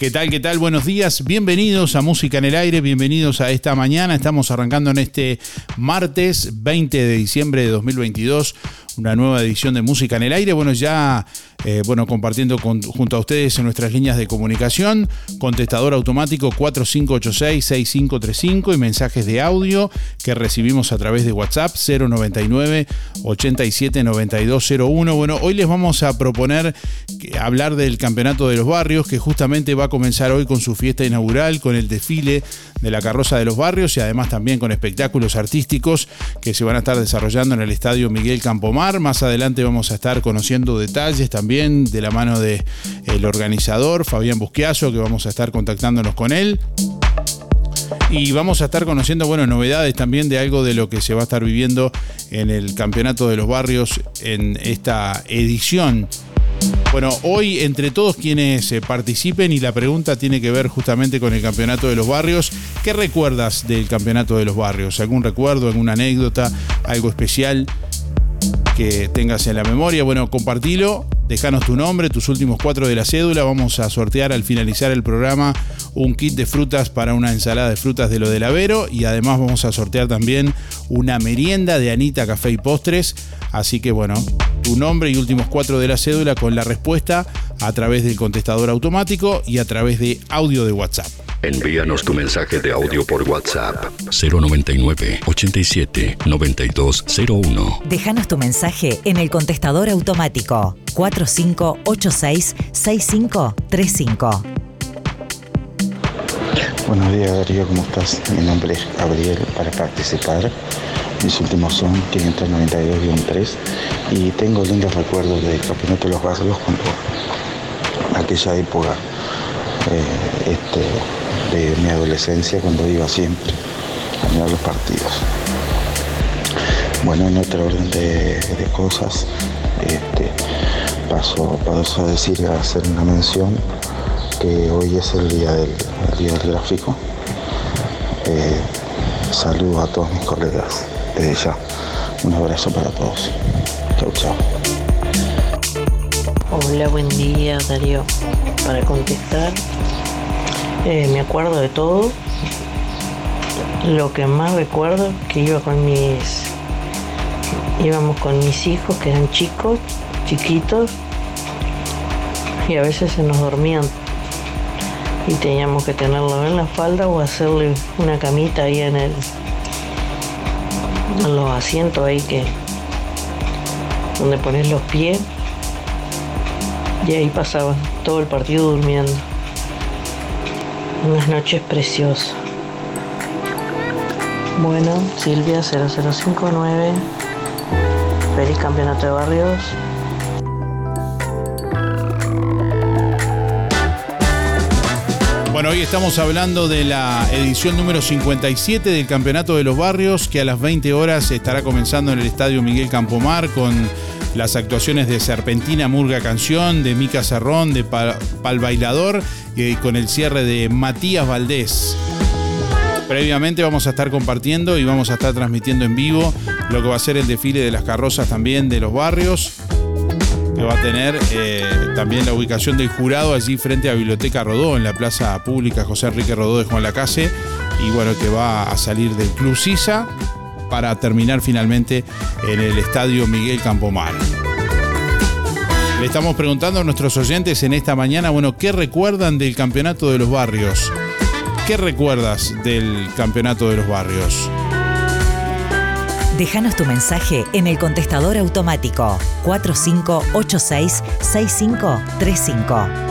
¿Qué tal? ¿Qué tal? Buenos días. Bienvenidos a Música en el Aire. Bienvenidos a esta mañana. Estamos arrancando en este martes 20 de diciembre de 2022 una nueva edición de Música en el Aire. Bueno, ya eh, bueno, compartiendo junto a ustedes en nuestras líneas de comunicación, contestador automático 4586-6535 y mensajes de audio que recibimos a través de WhatsApp 099 879201. Bueno, hoy les vamos a proponer hablar del Campeonato de los Barrios, que justamente va a comenzar hoy con su fiesta inaugural, con el desfile de la carroza de los barrios y además también con espectáculos artísticos que se van a estar desarrollando en el Estadio Miguel Campomar. Más adelante vamos a estar conociendo detalles también de la mano del el organizador Fabián Busquiazo, que vamos a estar contactándonos con él. Y vamos a estar conociendo, bueno, novedades también de algo de lo que se va a estar viviendo en el Campeonato de los Barrios en esta edición bueno, hoy entre todos quienes eh, participen y la pregunta tiene que ver justamente con el Campeonato de los Barrios. ¿Qué recuerdas del Campeonato de los Barrios? ¿Algún recuerdo, alguna anécdota, algo especial que tengas en la memoria? Bueno, compartilo, déjanos tu nombre, tus últimos cuatro de la cédula. Vamos a sortear al finalizar el programa un kit de frutas para una ensalada de frutas de lo del Avero y además vamos a sortear también una merienda de Anita Café y Postres. Así que bueno, tu nombre y últimos cuatro de la cédula con la respuesta a través del contestador automático y a través de audio de WhatsApp. Envíanos tu mensaje de audio por WhatsApp 099 87 9201. Déjanos tu mensaje en el contestador automático 4586 6535. Buenos días Darío, ¿cómo estás? Mi nombre es Gabriel para participar. Mis últimos son 592-3 y tengo lindos recuerdos del Campeonato de los Barrios cuando aquella época eh, este, de mi adolescencia cuando iba siempre a mirar los partidos. Bueno, en otro orden de, cosas, este, paso, paso a decir, a hacer una mención que hoy es el día del, día del gráfico. Eh, saludo a todos mis colegas desde ya. Un abrazo para todos. Chau, chau. Hola, buen día Darío. Para contestar, eh, me acuerdo de todo. Lo que más recuerdo que iba con mis. íbamos con mis hijos que eran chicos, chiquitos, y a veces se nos dormían. Y teníamos que tenerlo en la falda o hacerle una camita ahí en el, en los asientos ahí que donde pones los pies y ahí pasaba todo el partido durmiendo. Unas noches preciosas. Bueno, Silvia 0059, feliz campeonato de barrios. Bueno, hoy estamos hablando de la edición número 57 del Campeonato de los Barrios, que a las 20 horas estará comenzando en el Estadio Miguel Campomar con las actuaciones de Serpentina Murga Canción, de Mica Cerrón, de Pal, Bailador y con el cierre de Matías Valdés. Previamente vamos a estar compartiendo y vamos a estar transmitiendo en vivo lo que va a ser el desfile de las carrozas también de los barrios que va a tener eh, también la ubicación del jurado allí frente a Biblioteca Rodó, en la plaza pública José Enrique Rodó de Juan Lacase, y bueno, que va a salir del Club Sisa para terminar finalmente en el Estadio Miguel Campomar. Le estamos preguntando a nuestros oyentes en esta mañana, bueno, ¿qué recuerdan del Campeonato de los Barrios? ¿Qué recuerdas del Campeonato de los Barrios? Déjanos tu mensaje en el contestador automático 4586-6535.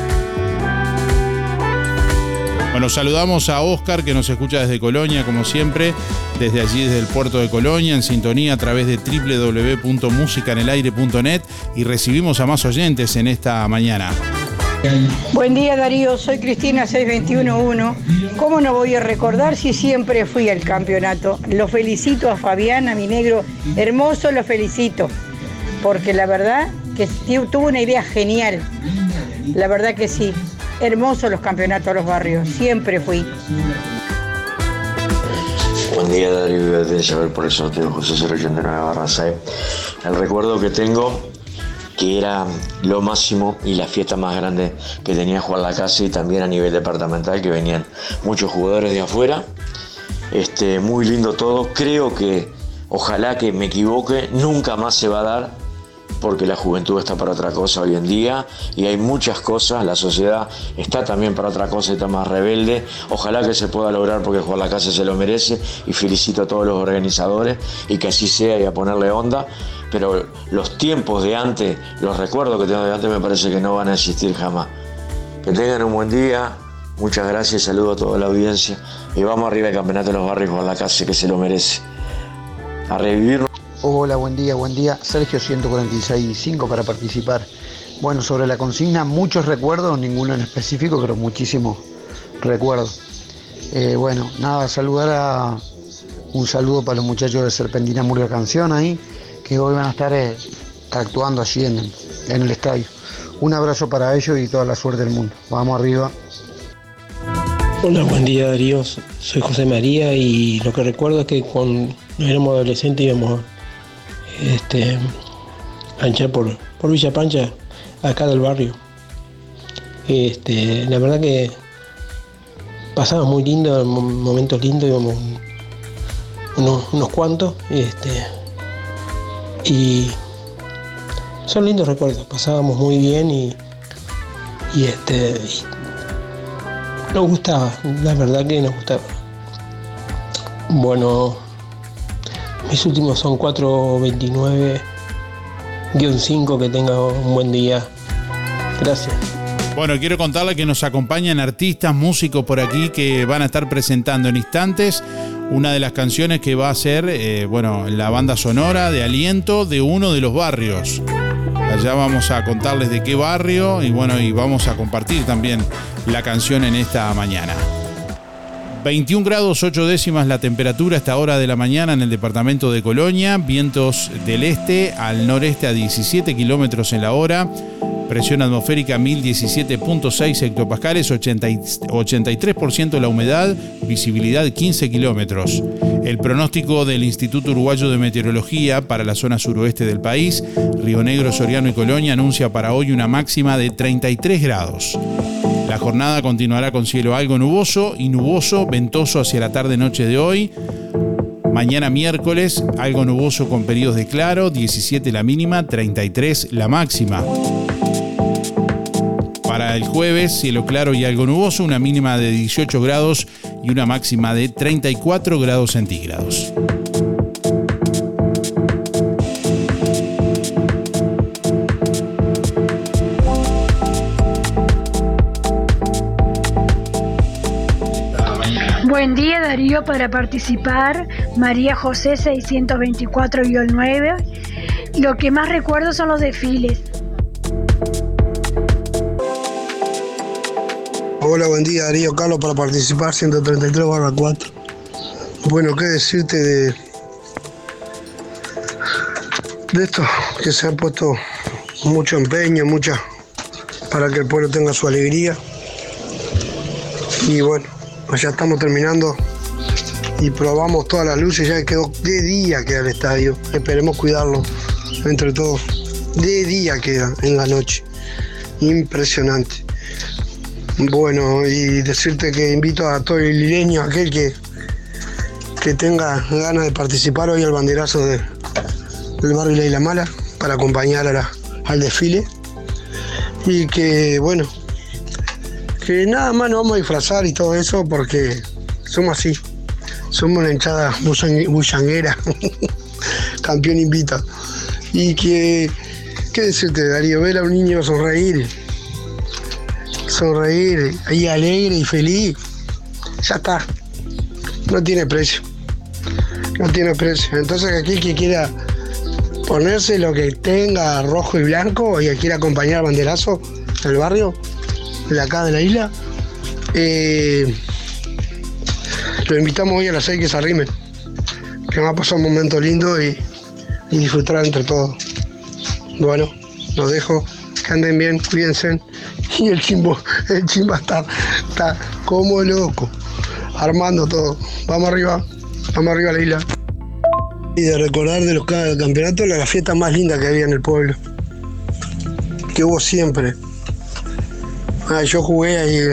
Bueno, saludamos a Oscar que nos escucha desde Colonia, como siempre, desde allí, desde el puerto de Colonia, en sintonía a través de www.musicanelaire.net y recibimos a más oyentes en esta mañana. Buen día Darío, soy Cristina 6211. ¿Cómo no voy a recordar si siempre fui al campeonato? Lo felicito a Fabián, a mi negro hermoso, lo felicito. Porque la verdad que tuvo una idea genial. La verdad que sí. Hermosos los campeonatos de los barrios, siempre fui. Buen día Darío, de por el sorteo José 089 barra El recuerdo que tengo que era lo máximo y la fiesta más grande que tenía jugar la casa y también a nivel departamental que venían muchos jugadores de afuera. Este, muy lindo todo. Creo que, ojalá que me equivoque, nunca más se va a dar porque la juventud está para otra cosa hoy en día y hay muchas cosas, la sociedad está también para otra cosa está más rebelde. Ojalá que se pueda lograr porque jugar la casa se lo merece y felicito a todos los organizadores y que así sea y a ponerle onda. Pero los tiempos de antes, los recuerdos que tengo de antes me parece que no van a existir jamás. Que tengan un buen día, muchas gracias, saludo a toda la audiencia y vamos arriba al Campeonato de los Barrios con la casa que se lo merece. A revivir Hola, buen día, buen día. Sergio 146.5 para participar. Bueno, sobre la consigna, muchos recuerdos, ninguno en específico, pero muchísimos recuerdos. Eh, bueno, nada, saludar a un saludo para los muchachos de Serpentina Murga Canción ahí, que hoy van a estar eh, actuando allí en, en el estadio. Un abrazo para ellos y toda la suerte del mundo. Vamos arriba. Hola, buen día Darío. Soy José María y lo que recuerdo es que cuando éramos adolescentes íbamos este, a hinchar por, por Villa Pancha, acá del barrio. Este, la verdad que pasaba muy lindo, mo- momentos lindos, íbamos unos, unos cuantos. Este, y son lindos recuerdos, pasábamos muy bien y, y este y nos gustaba, la verdad que nos gustaba. Bueno, mis últimos son 429-5, que tenga un buen día. Gracias. Bueno, quiero contarle que nos acompañan artistas, músicos por aquí que van a estar presentando en instantes una de las canciones que va a ser, eh, bueno, la banda sonora de aliento de uno de los barrios. Allá vamos a contarles de qué barrio y bueno, y vamos a compartir también la canción en esta mañana. 21 grados 8 décimas la temperatura a esta hora de la mañana en el departamento de Colonia, vientos del este al noreste a 17 kilómetros en la hora, presión atmosférica 1017.6 hectopascales, 80 y- 83% la humedad, visibilidad 15 kilómetros. El pronóstico del Instituto Uruguayo de Meteorología para la zona suroeste del país, Río Negro, Soriano y Colonia anuncia para hoy una máxima de 33 grados. Jornada continuará con cielo algo nuboso y nuboso, ventoso hacia la tarde-noche de hoy. Mañana miércoles, algo nuboso con periodos de claro, 17 la mínima, 33 la máxima. Para el jueves, cielo claro y algo nuboso, una mínima de 18 grados y una máxima de 34 grados centígrados. Buen día Darío para participar, María José 624-9. Lo que más recuerdo son los desfiles. Hola, buen día Darío Carlos para participar 133 barra 4. Bueno, qué decirte de, de esto que se han puesto mucho empeño, mucha para que el pueblo tenga su alegría. Y bueno, pues ya estamos terminando y probamos todas las luces, ya quedó de día queda el estadio. Esperemos cuidarlo entre todos. De día queda en la noche. Impresionante. Bueno, y decirte que invito a todo el lireño, aquel que, que tenga ganas de participar hoy al banderazo de- del barrio La Isla Mala para acompañar la- al desfile. Y que, bueno, que nada más nos vamos a disfrazar y todo eso porque somos así. Somos una hinchada bullang- bullanguera. Campeón invita. Y que, ¿qué decirte, Darío? Ver a un niño sonreír sonreír ahí alegre y feliz, ya está. No tiene precio. No tiene precio. Entonces aquel que quiera ponerse lo que tenga rojo y blanco y que quiera acompañar al banderazo del barrio, de acá de la isla, eh, lo invitamos hoy a las 6 que se arrimen. Que va a pasar un momento lindo y, disfrutar entre todos. Bueno, los dejo. Que anden bien, cuídense. Y el chimbo, el chimba está, está como loco, armando todo. Vamos arriba, vamos arriba a la isla. Y de recordar de los ca- campeonatos la fiesta más linda que había en el pueblo. que hubo siempre. Ah, yo jugué ahí.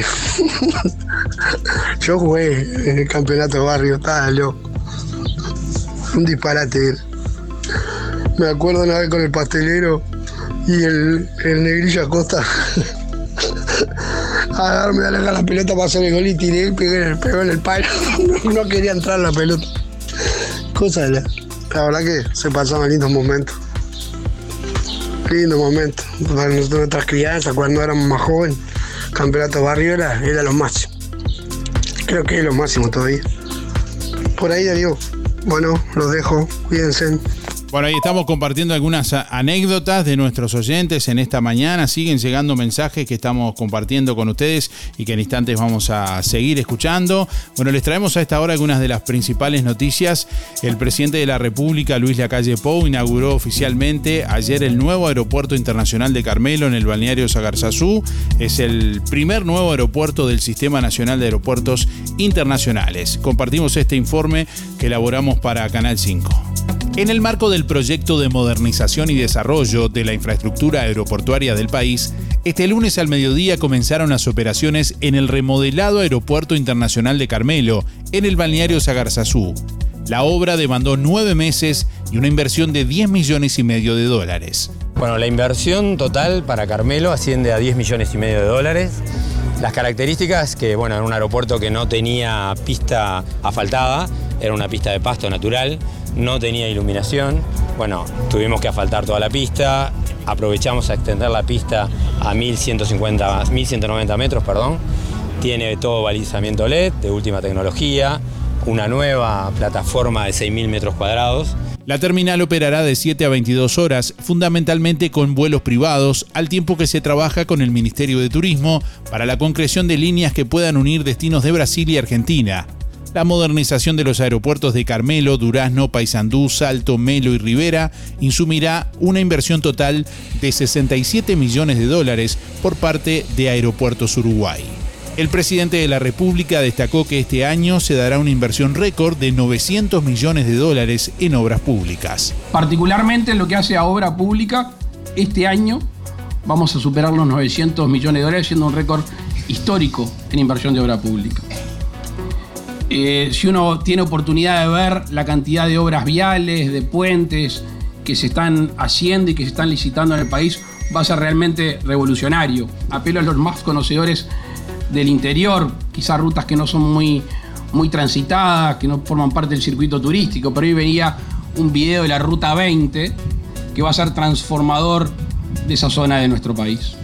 yo jugué en el campeonato de barrio, estaba loco. Un disparate. Me acuerdo una vez con el pastelero y el, el negrillo Acosta. a darme a la pelota para hacer el gol y tiré y pegué pegó en el palo. no quería entrar la pelota. Cosa de la, la verdad que se pasaban lindos momentos. Lindo momento. Para nuestras crianzas, cuando éramos más jóvenes, campeonato barrio era, era lo máximo. Creo que es lo máximo todavía. Por ahí, Darío. Bueno, los dejo. Cuídense. Bueno, ahí estamos compartiendo algunas anécdotas de nuestros oyentes en esta mañana. Siguen llegando mensajes que estamos compartiendo con ustedes y que en instantes vamos a seguir escuchando. Bueno, les traemos a esta hora algunas de las principales noticias. El presidente de la República, Luis Lacalle Pou, inauguró oficialmente ayer el nuevo aeropuerto internacional de Carmelo en el balneario Sagarzazú. Es el primer nuevo aeropuerto del Sistema Nacional de Aeropuertos Internacionales. Compartimos este informe que elaboramos para Canal 5. En el marco del proyecto de modernización y desarrollo de la infraestructura aeroportuaria del país, este lunes al mediodía comenzaron las operaciones en el remodelado Aeropuerto Internacional de Carmelo, en el balneario Sagarzazú. La obra demandó nueve meses y una inversión de 10 millones y medio de dólares. Bueno, la inversión total para Carmelo asciende a 10 millones y medio de dólares. Las características que, bueno, era un aeropuerto que no tenía pista asfaltada, era una pista de pasto natural, no tenía iluminación. Bueno, tuvimos que asfaltar toda la pista, aprovechamos a extender la pista a 1150, 1190 metros, perdón. Tiene todo balizamiento LED de última tecnología, una nueva plataforma de 6.000 metros cuadrados. La terminal operará de 7 a 22 horas, fundamentalmente con vuelos privados, al tiempo que se trabaja con el Ministerio de Turismo para la concreción de líneas que puedan unir destinos de Brasil y Argentina. La modernización de los aeropuertos de Carmelo, Durazno, Paysandú, Salto, Melo y Rivera insumirá una inversión total de 67 millones de dólares por parte de Aeropuertos Uruguay. El presidente de la República destacó que este año se dará una inversión récord de 900 millones de dólares en obras públicas. Particularmente en lo que hace a obra pública, este año vamos a superar los 900 millones de dólares, siendo un récord histórico en inversión de obra pública. Eh, si uno tiene oportunidad de ver la cantidad de obras viales, de puentes que se están haciendo y que se están licitando en el país, va a ser realmente revolucionario. Apelo a los más conocedores del interior, quizás rutas que no son muy, muy transitadas, que no forman parte del circuito turístico, pero hoy venía un video de la Ruta 20 que va a ser transformador de esa zona de nuestro país.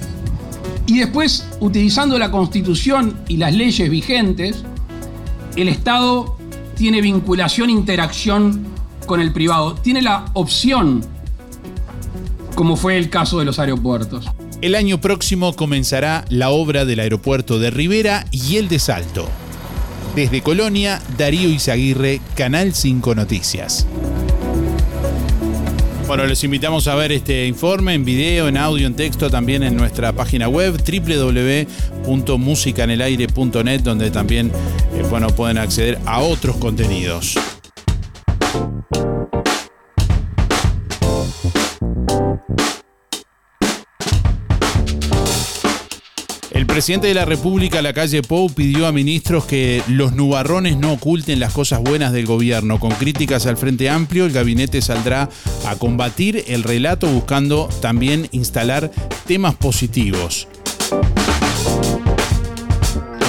Y después, utilizando la constitución y las leyes vigentes, el Estado tiene vinculación interacción con el privado. Tiene la opción, como fue el caso de los aeropuertos. El año próximo comenzará la obra del aeropuerto de Rivera y el de Salto. Desde Colonia, Darío Izaguirre, Canal 5 Noticias. Bueno, les invitamos a ver este informe en video, en audio, en texto, también en nuestra página web www.musicanelaire.net, donde también eh, bueno, pueden acceder a otros contenidos. El presidente de la República, la calle Pou, pidió a ministros que los nubarrones no oculten las cosas buenas del gobierno. Con críticas al Frente Amplio, el gabinete saldrá a combatir el relato buscando también instalar temas positivos.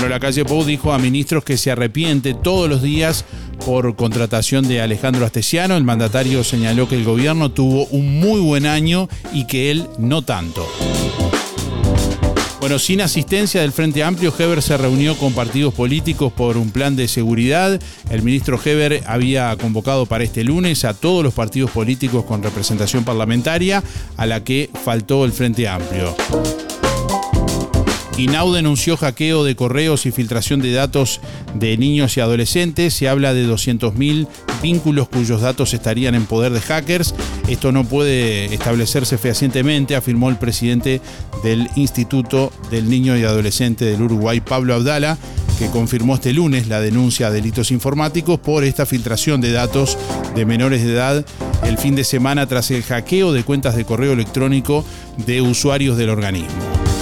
La calle Pou dijo a ministros que se arrepiente todos los días por contratación de Alejandro Astesiano. El mandatario señaló que el gobierno tuvo un muy buen año y que él no tanto. Bueno, sin asistencia del Frente Amplio, Heber se reunió con partidos políticos por un plan de seguridad. El ministro Heber había convocado para este lunes a todos los partidos políticos con representación parlamentaria, a la que faltó el Frente Amplio. INAU denunció hackeo de correos y filtración de datos de niños y adolescentes. Se habla de 200.000 vínculos cuyos datos estarían en poder de hackers. Esto no puede establecerse fehacientemente, afirmó el presidente del Instituto del Niño y Adolescente del Uruguay, Pablo Abdala, que confirmó este lunes la denuncia a delitos informáticos por esta filtración de datos de menores de edad el fin de semana tras el hackeo de cuentas de correo electrónico de usuarios del organismo.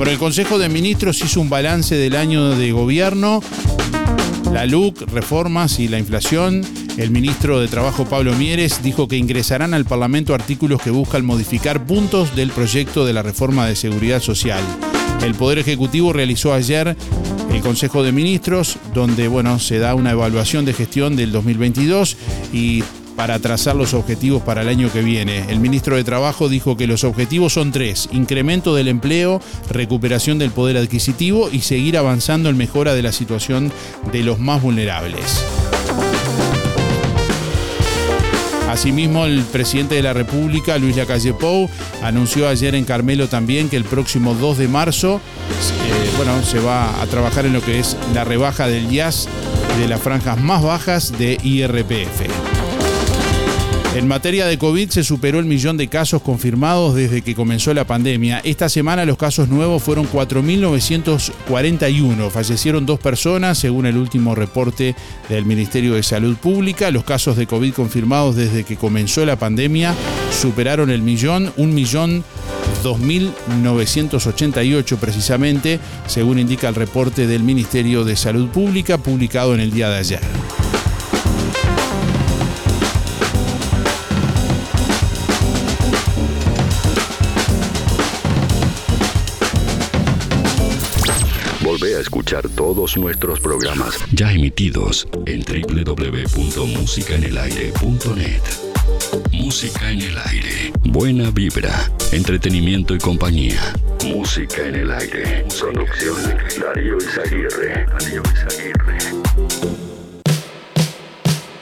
Por el Consejo de Ministros hizo un balance del año de gobierno, la LUC, reformas y la inflación. El ministro de Trabajo Pablo Mieres dijo que ingresarán al Parlamento artículos que buscan modificar puntos del proyecto de la reforma de seguridad social. El Poder Ejecutivo realizó ayer el Consejo de Ministros, donde bueno, se da una evaluación de gestión del 2022 y para trazar los objetivos para el año que viene. El ministro de Trabajo dijo que los objetivos son tres, incremento del empleo, recuperación del poder adquisitivo y seguir avanzando en mejora de la situación de los más vulnerables. Asimismo, el presidente de la República, Luis Lacalle Pou, anunció ayer en Carmelo también que el próximo 2 de marzo eh, bueno, se va a trabajar en lo que es la rebaja del IAS de las franjas más bajas de IRPF. En materia de COVID se superó el millón de casos confirmados desde que comenzó la pandemia. Esta semana los casos nuevos fueron 4.941. Fallecieron dos personas, según el último reporte del Ministerio de Salud Pública. Los casos de COVID confirmados desde que comenzó la pandemia superaron el millón, un millón 2.988 precisamente, según indica el reporte del Ministerio de Salud Pública publicado en el día de ayer. Todos nuestros programas ya emitidos en www.musicaenelaire.net. Música en el aire. Buena vibra, entretenimiento y compañía. Música en el aire. Producción Darío Izaguirre. Darío Izaguirre.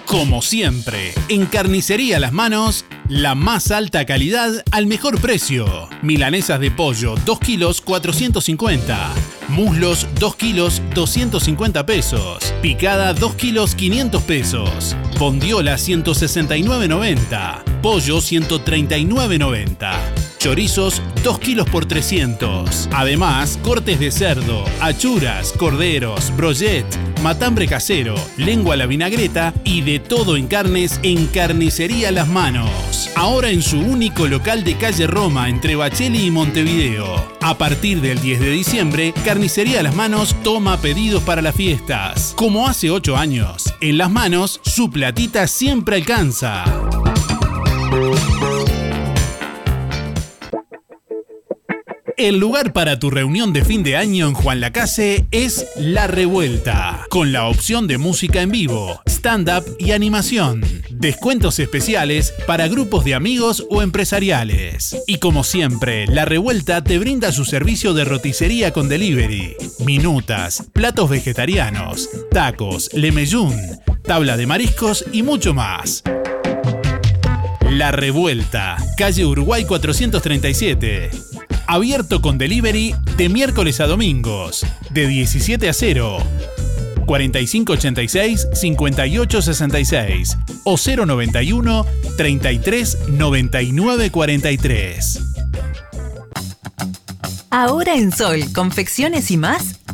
Como siempre, en Carnicería Las Manos, la más alta calidad al mejor precio. Milanesas de pollo, 2 kilos 450. Muslos, 2 kilos 250 pesos. Picada, 2 kilos 500 pesos. Bondiola, 169.90. Pollo, 139.90. Chorizos, 2 kilos por 300. Además, cortes de cerdo, achuras, corderos, brochet, matambre casero, lengua a la vinagreta y de todo en carnes en Carnicería Las Manos. Ahora en su único local de calle Roma entre Bacheli y Montevideo. A partir del 10 de diciembre, Carnicería Las Manos toma pedidos para las fiestas. Como hace 8 años, en Las Manos su platita siempre alcanza. El lugar para tu reunión de fin de año en Juan Lacase es La Revuelta, con la opción de música en vivo, stand-up y animación. Descuentos especiales para grupos de amigos o empresariales. Y como siempre, La Revuelta te brinda su servicio de roticería con delivery, minutas, platos vegetarianos, tacos, lemeyún, tabla de mariscos y mucho más. La Revuelta, calle Uruguay 437. Abierto con delivery de miércoles a domingos, de 17 a 0. 4586-5866 o 091 33 99 43. Ahora en Sol, confecciones y más,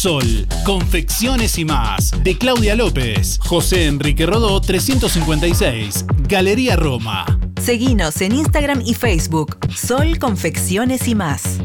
Sol, confecciones y más, de Claudia López, José Enrique Rodó 356, Galería Roma. Seguinos en Instagram y Facebook. Sol Confecciones y más.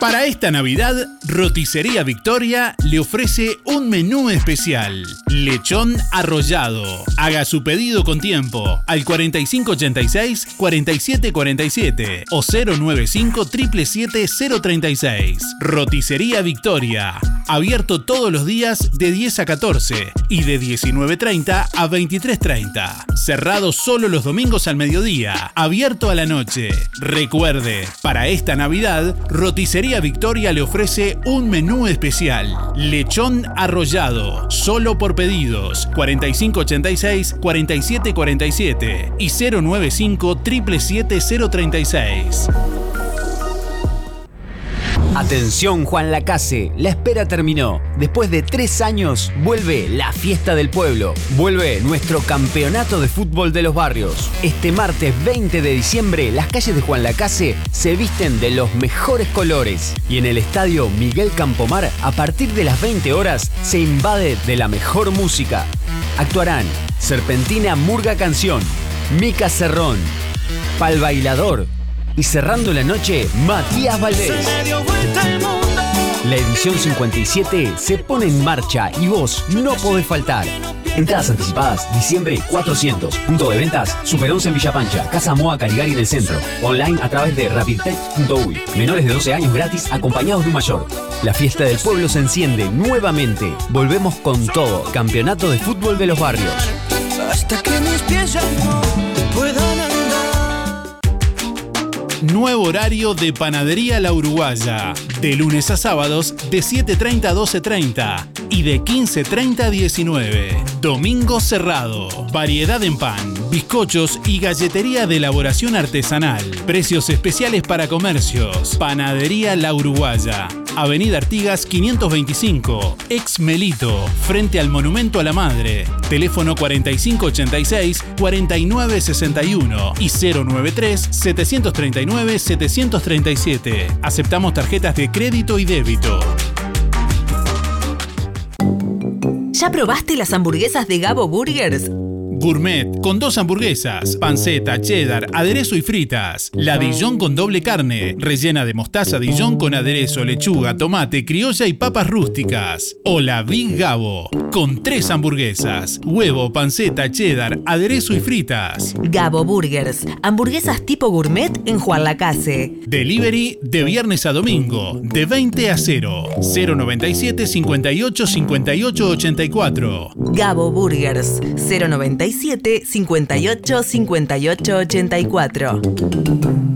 Para esta Navidad, Roticería Victoria le ofrece un menú especial. Lechón arrollado. Haga su pedido con tiempo al 4586-4747 o 095 777 036. Roticería Victoria. Abierto todos los días de 10 a 14 y de 19.30 a 23.30. Cerrado solo los domingos al mediodía. Abierto a la noche. Recuerde, para esta Navidad, Roticería Victoria le ofrece un menú especial. Lechón arrollado, solo por pedidos. 4586-4747 y 095 036 Atención Juan Lacase, la espera terminó. Después de tres años vuelve la fiesta del pueblo. Vuelve nuestro campeonato de fútbol de los barrios. Este martes 20 de diciembre las calles de Juan Lacase se visten de los mejores colores. Y en el estadio Miguel Campomar a partir de las 20 horas se invade de la mejor música. Actuarán Serpentina Murga Canción, Mica Cerrón, Pal Bailador, y cerrando la noche, Matías Valdés. La edición 57 se pone en marcha y vos no podés faltar. Entradas anticipadas, diciembre 400. Punto de ventas, Super 11 en Villa Pancha, Casa Moa Caligari en el centro. Online a través de rapidtech.uy. Menores de 12 años gratis acompañados de un mayor. La fiesta del pueblo se enciende nuevamente. Volvemos con todo. Campeonato de fútbol de los barrios. Hasta que mis pies ya no Nuevo horario de Panadería La Uruguaya. De lunes a sábados de 7.30 a 12.30 y de 15.30 a 19. Domingo cerrado. Variedad en pan, bizcochos y galletería de elaboración artesanal. Precios especiales para comercios. Panadería La Uruguaya. Avenida Artigas 525, ex Melito, frente al Monumento a la Madre. Teléfono 4586-4961 y 093-739-737. Aceptamos tarjetas de crédito y débito. ¿Ya probaste las hamburguesas de Gabo Burgers? Gourmet con dos hamburguesas, panceta, cheddar, aderezo y fritas. La Dijon con doble carne, rellena de mostaza Dijon con aderezo, lechuga, tomate, criolla y papas rústicas. O la Big Gabo con tres hamburguesas, huevo, panceta, cheddar, aderezo y fritas. Gabo Burgers, hamburguesas tipo gourmet en Juan Lacase. Delivery de viernes a domingo, de 20 a 0. 097 58 58 84. Gabo Burgers, 097 58 58 84.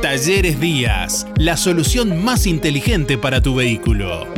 Talleres Díaz, la solución más inteligente para tu vehículo.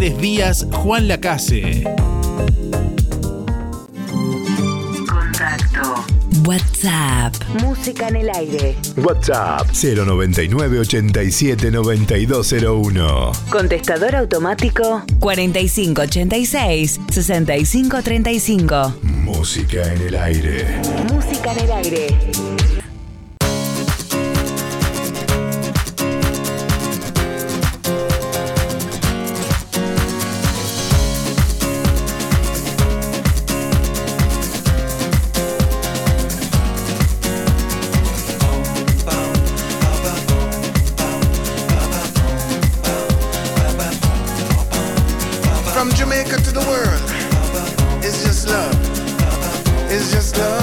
Talleres Díaz Juan Lacase. Contacto. WhatsApp. Música en el aire. WhatsApp 099 87 9201. Contestador automático 4586 6535. Música en el aire. Música en el aire. It's just love.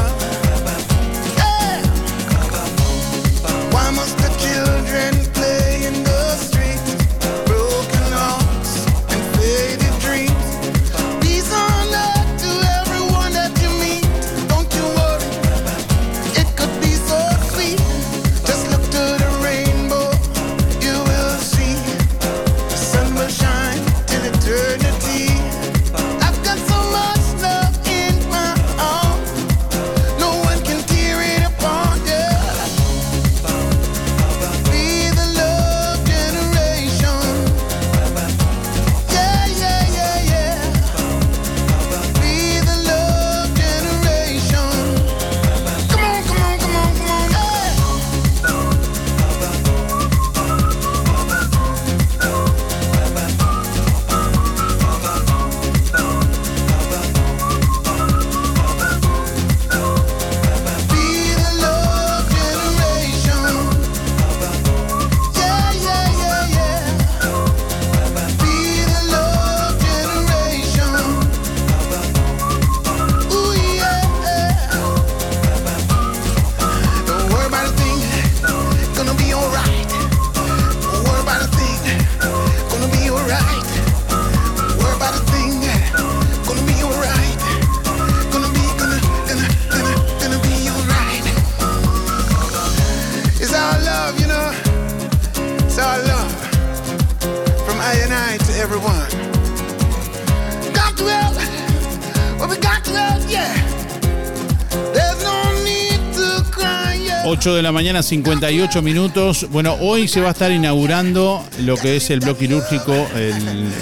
8 de la mañana, 58 minutos. Bueno, hoy se va a estar inaugurando lo que es el bloque quirúrgico,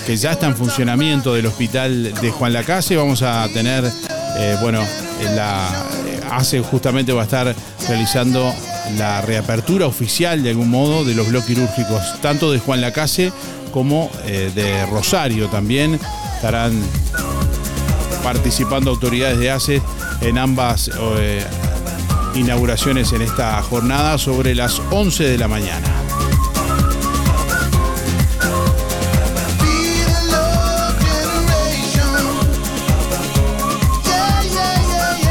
que ya está en funcionamiento del hospital de Juan Lacase. Vamos a tener, eh, bueno, en la, eh, hace justamente va a estar realizando la reapertura oficial de algún modo de los bloques quirúrgicos, tanto de Juan Lacase como eh, de Rosario también. Estarán participando autoridades de ACE en ambas inauguraciones en esta jornada sobre las 11 de la mañana.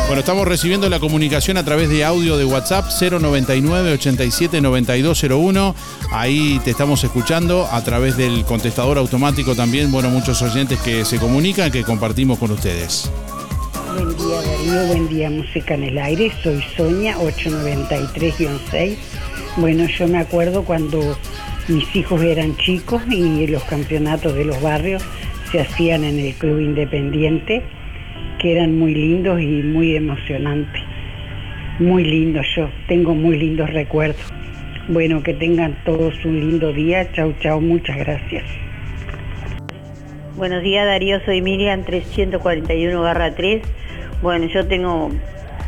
Bueno, estamos recibiendo la comunicación a través de audio de WhatsApp 099 87 9201. Ahí te estamos escuchando a través del contestador automático también. Bueno, muchos oyentes que se comunican, que compartimos con ustedes. Buen día buen día Música en el Aire, soy Sonia 893-6. Bueno, yo me acuerdo cuando mis hijos eran chicos y los campeonatos de los barrios se hacían en el Club Independiente, que eran muy lindos y muy emocionantes. Muy lindos, yo tengo muy lindos recuerdos. Bueno, que tengan todos un lindo día. Chau, chau, muchas gracias. Buenos días Darío, soy Miriam 341-3. Bueno, yo tengo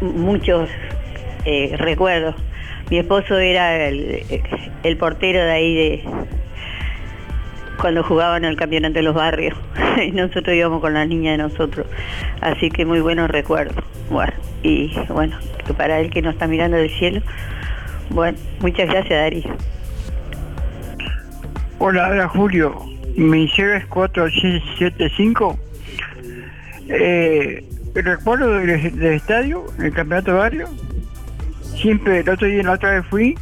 muchos eh, recuerdos. Mi esposo era el, portero de ahí de cuando jugaban el campeonato de los barrios y nosotros íbamos con las niñas de nosotros. Así que muy buenos recuerdos. Bueno, y bueno, para él que nos está mirando del cielo. Bueno, muchas gracias Darío. Hola, hola Julio. Mi cero es 475. Eh, recuerdo del, del estadio, el campeonato de barrio. Siempre, el otro día, la otra vez fui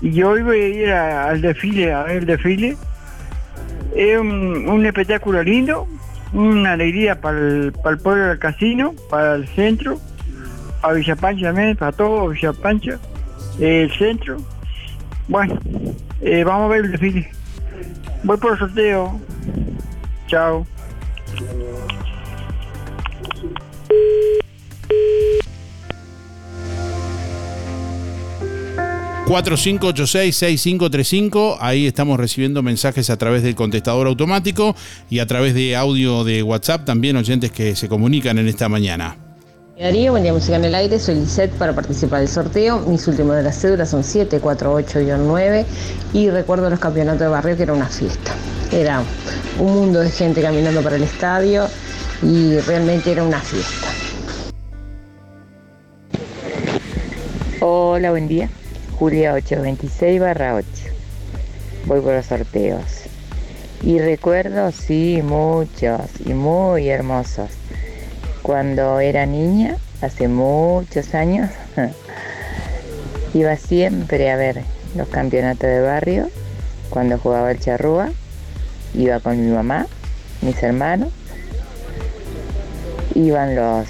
y yo iba a ir a- al desfile, a ver el desfile. Es un, espectáculo lindo, una alegría para el, para el pueblo del casino, para el centro, para Villa Pancha también, para todo Villa Pancha, el centro. Bueno, eh, vamos a ver el desfile. Voy por el sorteo. Chao. 4586-6535. Ahí estamos recibiendo mensajes a través del contestador automático y a través de audio de WhatsApp también oyentes que se comunican en esta mañana. Darío, buen día Música en el Aire, soy Lisette para participar del sorteo. Mis últimos de las cédulas son 748-9 y recuerdo los campeonatos de barrio que era una fiesta. Era un mundo de gente caminando para el estadio y realmente era una fiesta. Hola, buen día. Julia 826 barra 8. Voy por los sorteos. Y recuerdo, sí, muchos y muy hermosos. Cuando era niña, hace muchos años, iba siempre a ver los campeonatos de barrio. Cuando jugaba el charrúa, iba con mi mamá, mis hermanos. Iban los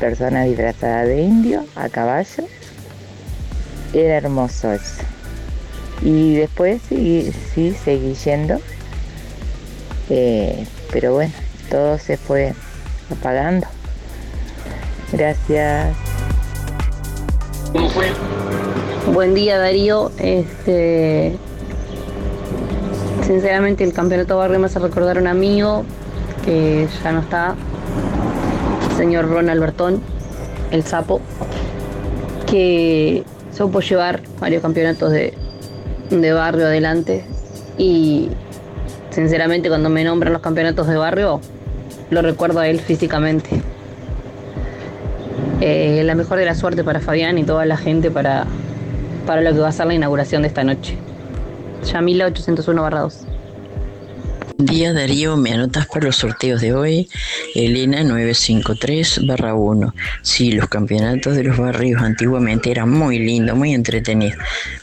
personas disfrazadas de indio a caballo era hermoso eso. Y después sí, sí seguí yendo. Eh, pero bueno, todo se fue apagando. Gracias. Buen día Darío, este sinceramente el campeonato barrio me hace recordar a un amigo que ya no está, el señor Ron Albertón, el sapo, que supo llevar varios campeonatos de, de barrio adelante y sinceramente cuando me nombran los campeonatos de barrio lo recuerdo a él físicamente. Eh, la mejor de la suerte para Fabián y toda la gente para, para lo que va a ser la inauguración de esta noche. Yamila 801 barra 2. Día Darío, me anotas para los sorteos de hoy. Elena 953 barra 1. Sí, los campeonatos de los barrios antiguamente eran muy lindos, muy entretenidos.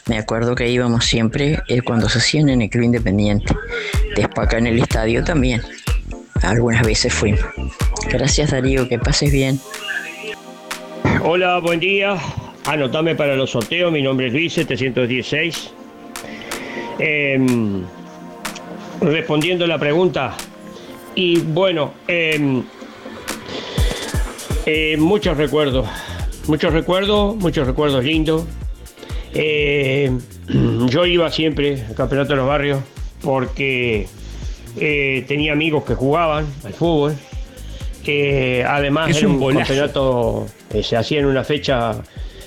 Me acuerdo que íbamos siempre eh, cuando se hacían en el Club Independiente. Después acá en el estadio también. Algunas veces fuimos. Gracias Darío, que pases bien. Hola, buen día. Anotame para los sorteos. Mi nombre es Luis 716. Em, respondiendo la pregunta. Y bueno, em, eh, muchos recuerdos, muchos recuerdos, muchos recuerdos lindos. Eh, yo iba siempre al campeonato de los barrios porque eh, tenía amigos que jugaban al fútbol. que además Es era un un, campeonato, se hacía en una fecha,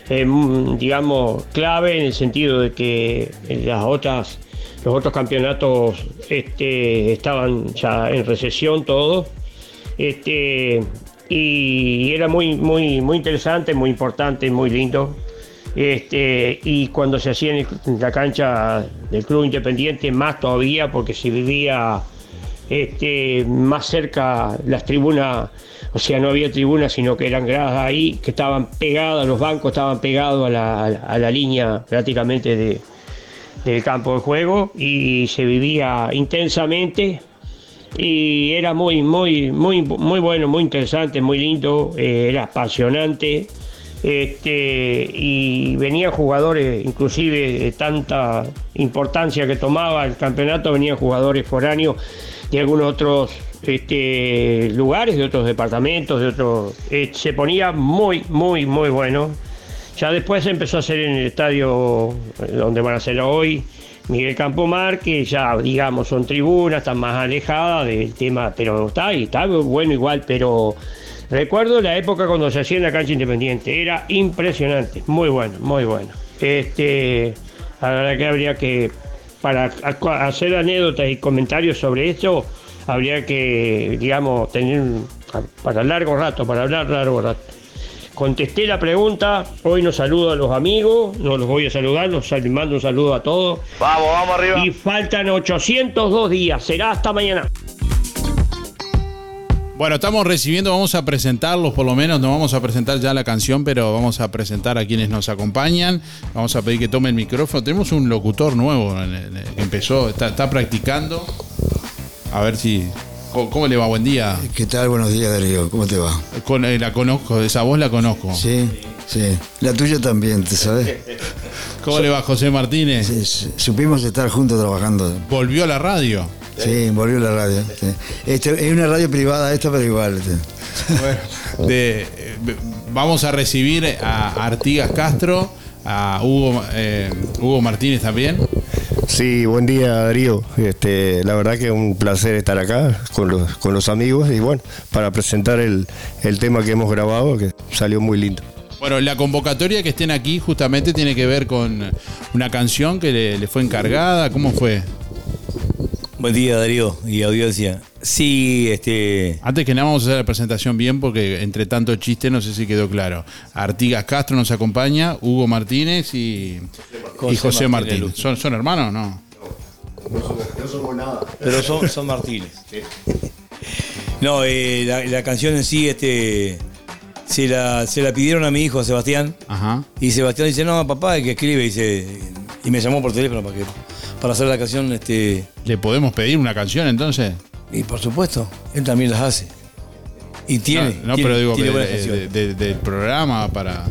digamos, clave en el sentido de que las otras, los otros campeonatos este, estaban ya en recesión todos. Este, y era muy, muy, muy interesante, muy importante, muy lindo. Este, y cuando se hacía en la cancha del Club Independiente, más todavía, porque se vivía más cerca las tribunas, o sea, no había tribunas, sino que eran gradas ahí, que estaban pegadas, los bancos estaban pegados a la- a la línea prácticamente de, del campo de juego y se vivía intensamente y era muy, muy, muy, muy bueno, muy interesante, muy lindo, eh, era apasionante. Este, y venían jugadores, inclusive de tanta importancia que tomaba el campeonato, venían jugadores foráneos de algunos otros este, lugares, de otros departamentos, de otros. eh, se ponía muy, muy, muy bueno. Ya después empezó a hacer en el estadio eh, donde van a hacer hoy, Miguel Campomar, que ya, digamos, son tribunas, están más alejadas del tema, pero está y está bueno igual, pero recuerdo la época cuando se hacía en la cancha independiente, era impresionante, muy bueno, muy bueno. Este, la verdad que habría que, para hacer anécdotas y comentarios sobre esto, habría que, digamos, tener para largo rato, para hablar largo rato. Contesté la pregunta, hoy nos saludo a los amigos, no los voy a saludar, los mando un saludo a todos. Vamos, vamos arriba. Y faltan 802 días, será hasta mañana. Bueno, estamos recibiendo, vamos a presentarlos por lo menos, no vamos a presentar ya la canción, pero vamos a presentar a quienes nos acompañan. Vamos a pedir que tome el micrófono. Tenemos un locutor nuevo en el- en el que empezó, está, está practicando. A ver si... ¿Cómo, le va? Buen día. ¿Qué tal? Buenos días, Darío. ¿Cómo te va? Con, eh, la conozco, esa voz la conozco. Sí, sí. La tuya también, ¿te sabes? ¿Cómo le va José Martínez? Sí. Supimos estar juntos trabajando. ¿Volvió a la radio? Sí, volvió la radio. sí. Este, es una radio privada esta, pero igual. este. De, eh, vamos a recibir a Artigas Castro, a Hugo, eh, Hugo Martínez también. Sí, buen día Darío. Este, la verdad que es un placer estar acá con los, con los amigos y bueno, para presentar el, el tema que hemos grabado, que salió muy lindo. Bueno, la convocatoria que estén aquí justamente tiene que ver con una canción que le, le fue encargada. ¿Cómo fue? Buen día, Darío y audiencia. Sí, este. Antes que nada vamos a hacer la presentación bien porque entre tanto chiste no sé si quedó claro. Artigas Castro nos acompaña, Hugo Martínez y José, y José Martínez. ¿Son, ¿Son hermanos o no? No somos nada. Pero son, son Martínez. No, eh, la, la canción en sí, este. Se la, se la pidieron a mi hijo, a Sebastián. Ajá. Y Sebastián dice, no, papá, el que escribe, dice. Y me llamó por teléfono para que para hacer la canción, este. ¿Le podemos pedir una canción entonces? Y por supuesto, él también las hace. Y tiene. No, no, tiene- pero digo tiene que de- de- del programa para.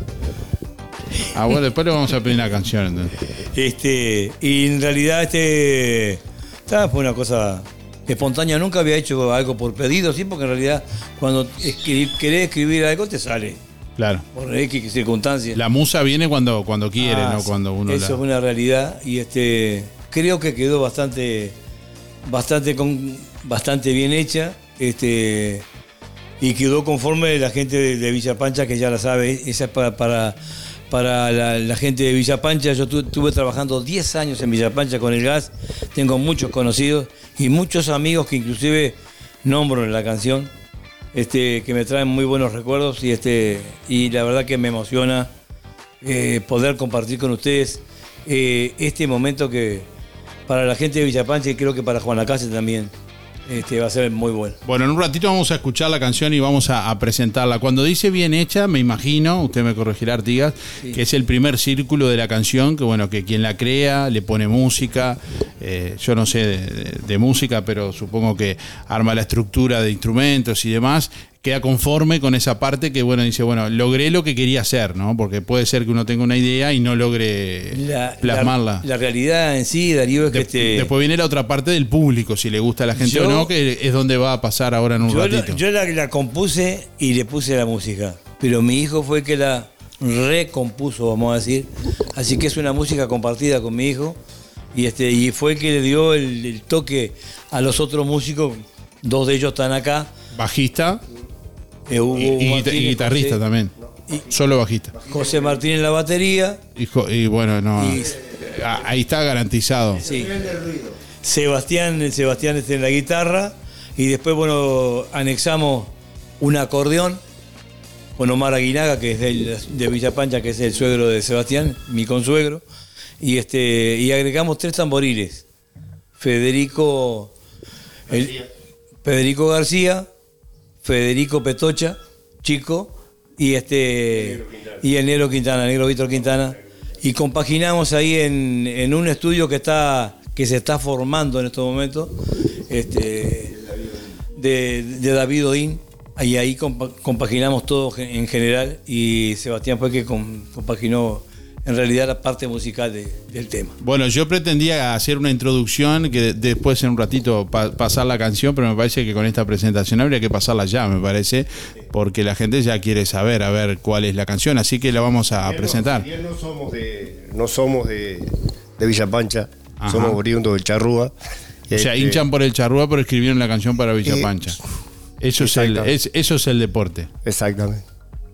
Ah, bueno, después le vamos a pedir una canción entonces. Este, y en realidad, este, esta fue una cosa espontánea. Nunca había hecho algo por pedido, sí, porque en realidad cuando querés escribir algo te sale. Claro. Por X circunstancias. La musa viene cuando, cuando quiere, Ah, no cuando uno Eso la. es una realidad y este, creo que quedó bastante, bastante, con, bastante bien hecha. Este, y quedó conforme la gente de, de Villa Pancha, que ya la sabe, esa es para, para, para la, gente de Villa Pancha. Yo tu- estuve trabajando 10 años en Villa Pancha con el gas, tengo muchos conocidos y muchos amigos que inclusive nombro en la canción, este, que me traen muy buenos recuerdos y, este, y la verdad que me emociona eh, poder compartir con ustedes eh, este momento que para la gente de Villa Pancha y creo que para Juan Lacase también este, va a ser muy bueno. Bueno, en un ratito vamos a escuchar la canción y vamos a, a presentarla. Cuando dice bien hecha, me imagino, usted me corregirá, Artigas, que es el primer círculo de la canción, que bueno, que quien la crea le pone música. eh, yo no sé de, de- de música, pero supongo que arma la estructura de instrumentos y demás. Queda conforme con esa parte que, bueno, dice, bueno, logré lo que quería hacer, ¿no? Porque puede ser que uno tenga una idea y no logre La, plasmarla. la- la realidad en sí, Darío, es que este, Después viene la otra parte del público, si le gusta a la gente Yo- o no, que es donde va a pasar ahora en un yo, la, ratito. yo la, la compuse y le puse la música, pero mi hijo fue que la recompuso, vamos a decir. Así que es una música compartida con mi hijo y este y fue el que le dio el, el toque a los otros músicos. Dos de ellos están acá. Bajista Eh, Hugo y, guitarrista José- también. Solo bajista. José Martín en la batería. Y, y bueno, no. Y- a- ahí está garantizado. Sí. Sebastián, Sebastián está en la guitarra y después, bueno, anexamos un acordeón con Omar Aguinaga, que es del- de Villa Pancha, que es el suegro de Sebastián, mi consuegro, y este y agregamos tres tamboriles. Federico el- Federico García, Federico Petocha, chico, y este y el Negro Quintana, Negro Víctor Quintana. Y compaginamos ahí en, en un estudio que está que se está formando en estos momentos, este, de, de David Odín. Y ahí compa- compaginamos todo en general y Sebastián fue que com- compaginó en realidad la parte musical de- del tema. Bueno, yo pretendía hacer una introducción que después en un ratito pa- pasar la canción, pero me parece que con esta presentación habría que pasarla ya, me parece, porque la gente ya quiere saber a ver cuál es la canción, así que la vamos a presentar. No somos de, no somos de, de Villa Pancha, Ajá. somos oriundos del Charrúa. O sea, Este, hinchan por el charrúa, pero escribieron la canción para Villa Pancha. Eso es, el, es- eso es el deporte. Exactamente.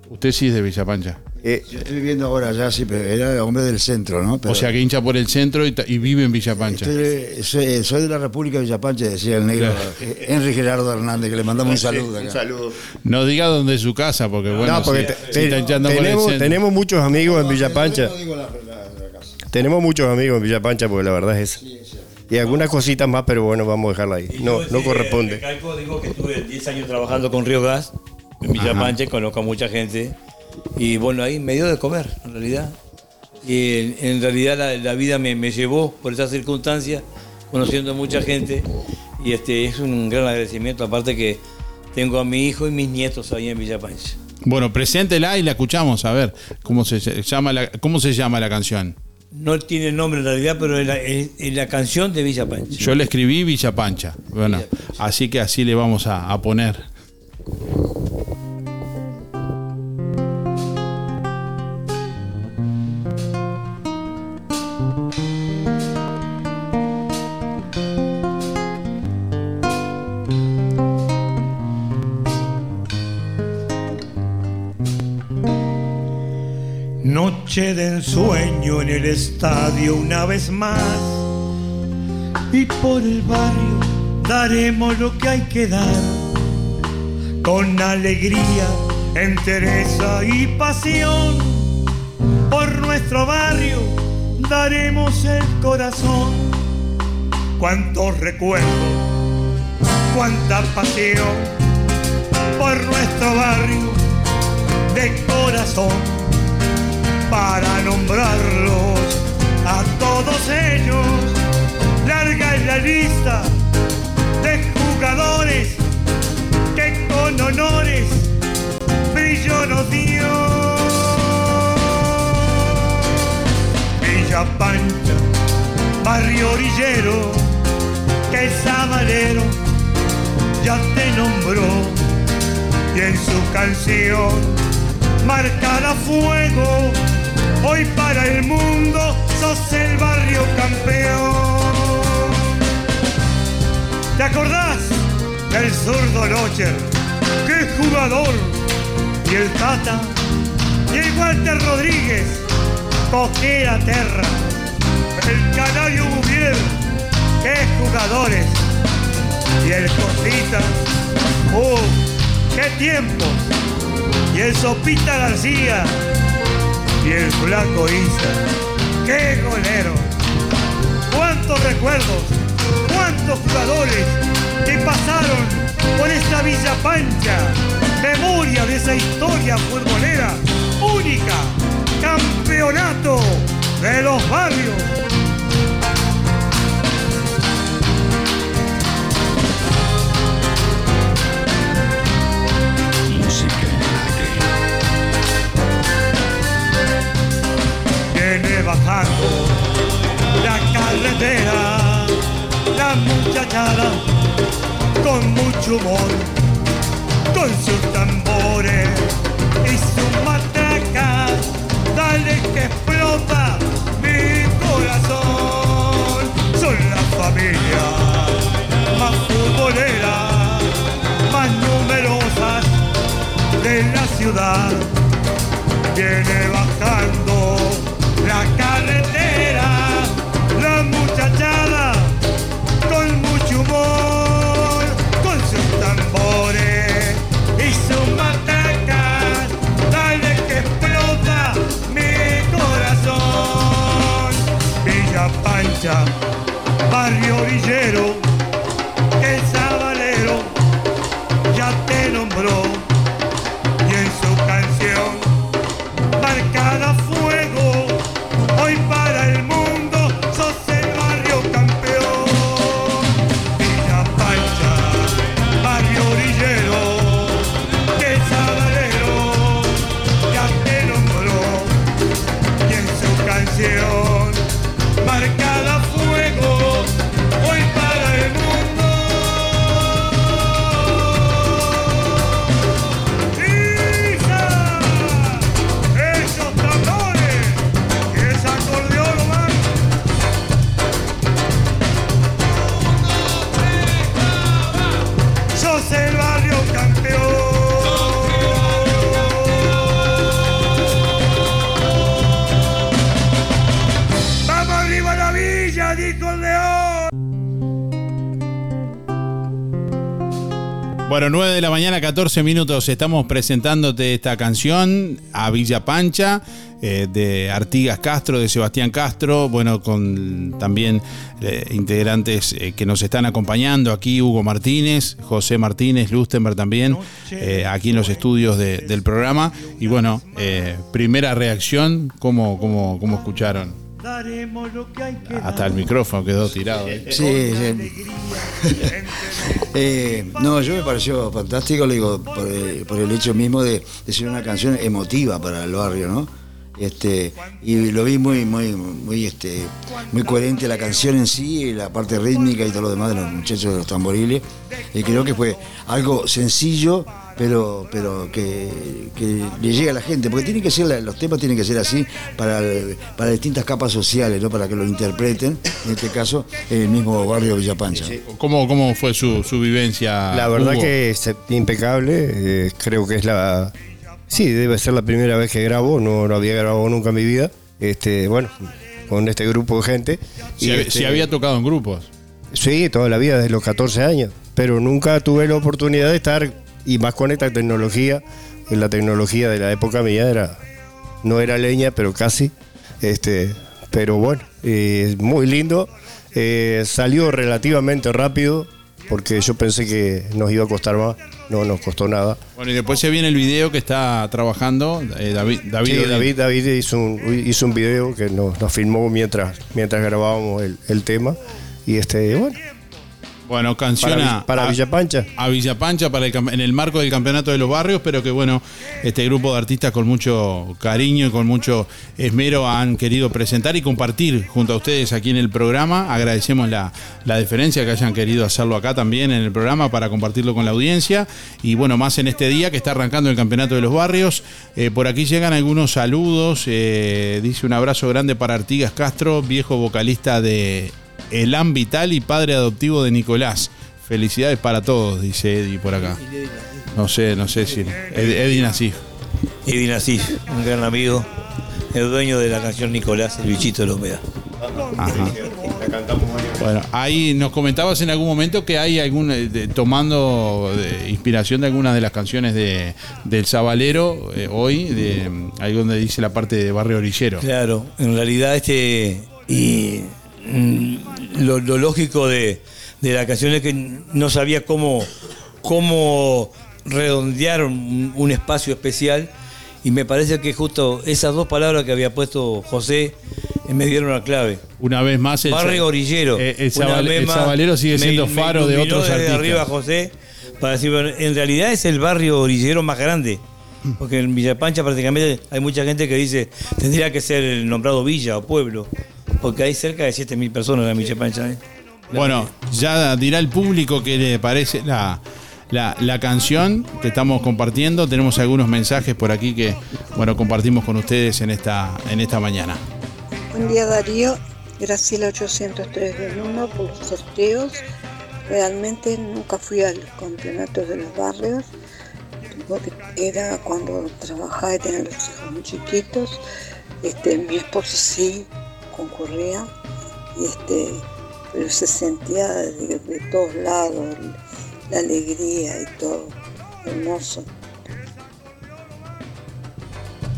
Usted sí es de Villa Pancha. Yo estoy viviendo ahora allá, sí, pero era hombre del centro, ¿no? Pero o sea, que hincha por el centro y, vive en Villa Pancha. estoy- soy, soy de la República de Villapancha, decía el negro Claro. eh, Henry Gerardo Hernández, que le mandamos un Sí, saludo. un acá. saludo. No diga dónde es su casa, porque bueno, no, porque si- te- si te- está hinchando por el tenemos, centro. tenemos muchos amigos en Villa Pancha. Tenemos muchos amigos en Villa Pancha, porque la verdad es esa. Y algunas cositas más, pero bueno, vamos a dejarla ahí. No, no corresponde. Recalco, digo que estuve 10 años trabajando con Río Gas, en Villa Ajá. Pancha, y conozco a mucha gente. Y bueno, ahí me dio de comer, en realidad. Y en, en realidad la, la vida me, me llevó por esas circunstancias, conociendo a mucha gente. Y este es un gran agradecimiento, aparte que tengo a mi hijo y mis nietos ahí en Villa Pancha. Bueno, preséntela y la escuchamos, a ver cómo se llama la, cómo se llama la canción. No tiene nombre en realidad, pero es la, es- es la canción de Villa Pancha. Yo le escribí Villa Pancha. Bueno, así que así le vamos a, a poner. De ensueño en el estadio una vez más. Y por el barrio daremos lo que hay que dar. Con alegría, entereza y pasión. Por nuestro barrio daremos el corazón. Cuántos recuerdos, cuánta pasión. Por nuestro barrio de corazón para nombrarlos a todos ellos. Larga es la lista de jugadores que con honores brillo nos dio. Villa Pancha, barrio orillero, que Sabalero ya te nombró y en su canción marcará fuego. Hoy para el mundo sos el barrio campeón. ¿Te acordás del zurdo Rocher? ¡Qué jugador! Y el Tata, y el Walter Rodríguez, Coquera Terra, el Canario Bouvier, ¡qué jugadores! Y el Cosita, ¡uh! ¡Qué tiempos! Y el Sopita García, y el Flaco Isa, ¡qué golero! ¿Cuántos recuerdos? ¿Cuántos jugadores que pasaron por esta Villa Pancha? Memoria de esa historia futbolera única. Campeonato de los barrios. Con sus tambores y sus matracas, dale que explota mi corazón. Son la familia más futbolera, más numerosas de la ciudad. Viene bajando mañana, 14 minutos. Estamos presentándote esta canción a Villa Pancha, eh, de Artigas Castro, de Sebastián Castro. Bueno, con también eh, integrantes eh, que nos están acompañando aquí: Hugo Martínez, José Martínez, Lustenberg también, aquí en los estudios de- del programa. Y bueno, eh, primera reacción, ¿cómo, cómo, cómo escucharon? Daremos lo que hay que Hasta el micrófono quedó tirado. ¿eh? Sí, sí. Eh, no, yo me pareció fantástico, le digo, por el, por el hecho mismo de, de ser una canción emotiva para el barrio, ¿no? Este, y lo vi muy, muy, muy, este, muy coherente la canción en sí, y la parte rítmica y todo lo demás de los muchachos de los tamboriles. Y creo que fue algo sencillo, pero, pero que, que le llega a la gente, porque tiene que ser, la- los temas tienen que ser así para, para distintas capas sociales, ¿no? Para que lo interpreten, en este caso, el mismo barrio Villa Pancha. ¿Cómo, cómo fue su, su vivencia? La verdad Hugo? que es impecable, eh, creo que es la... Sí, debe ser la primera vez que grabo, no, no había grabado nunca en mi vida. Este, bueno, con este grupo de gente. Si, Y, este, si había tocado en grupos. Sí, toda la vida, desde los 14 años. Pero nunca tuve la oportunidad de estar, y más con esta tecnología, en la tecnología de la época mía era, no era leña, pero casi. Este, pero bueno, eh, muy lindo. Eh, salió relativamente rápido, porque yo pensé que nos iba a costar más. No nos costó nada. Bueno, y después se viene el video que está trabajando eh, David. David, Sí. David, David hizo, un, hizo un video que nos, nos filmó mientras, mientras grabábamos el, el tema. Y este, bueno, Bueno, canción Para a, Vi- para a- Villa Pancha. A Villa Pancha para el en el marco del campeonato de los barrios, pero que bueno, este grupo de artistas con mucho cariño y con mucho esmero han querido presentar y compartir junto a ustedes aquí en el programa. Agradecemos la, la deferencia que hayan querido hacerlo acá también en el programa para compartirlo con la audiencia. Y bueno, más en este día que está arrancando el campeonato de los barrios. Eh, por aquí llegan algunos saludos. eh, dice un abrazo grande para Artigas Castro, viejo vocalista de Elan Vital y padre adoptivo de Nicolás. Felicidades para todos, dice Eddie por acá. No sé, no sé si. Ed- Eddie Nasif. Eddie Nasif, un gran amigo, el dueño de la canción Nicolás, el bichito de la humedad. Ajá. Bueno, ahí nos comentabas en algún momento que hay algún. eh, de- tomando de inspiración de algunas de las canciones de, del Sabalero eh, hoy, de, ahí donde dice la parte de Barrio Orillero. Claro, en realidad este y lo, lo lógico de, de la canción es que no sabía cómo, cómo redondear un, un espacio especial y me parece que justo esas dos palabras que había puesto José eh, me dieron la clave. Una vez más, el, Barrio Orillero. eh, el, Sabalero sigue siendo me faro de otros desde artistas. arriba José para decir, bueno, en realidad es el barrio orillero más grande. Porque en Villa Pancha prácticamente hay mucha gente que dice tendría que ser el nombrado villa o pueblo. Porque hay cerca de 7.000 personas en Villa Pancha. ¿eh? Bueno, ya dirá el público qué le parece la, la, la canción que estamos compartiendo. Tenemos algunos mensajes por aquí que, bueno, compartimos con ustedes en esta, en esta mañana. Buen día Darío, Graciela 803 del 1 por los sorteos. Realmente nunca fui a los campeonatos de los barrios, porque era cuando trabajaba y tenía los hijos muy chiquitos. Este, mi esposo sí concurría, y este, pero se sentía de, de todos lados la alegría y todo, hermoso.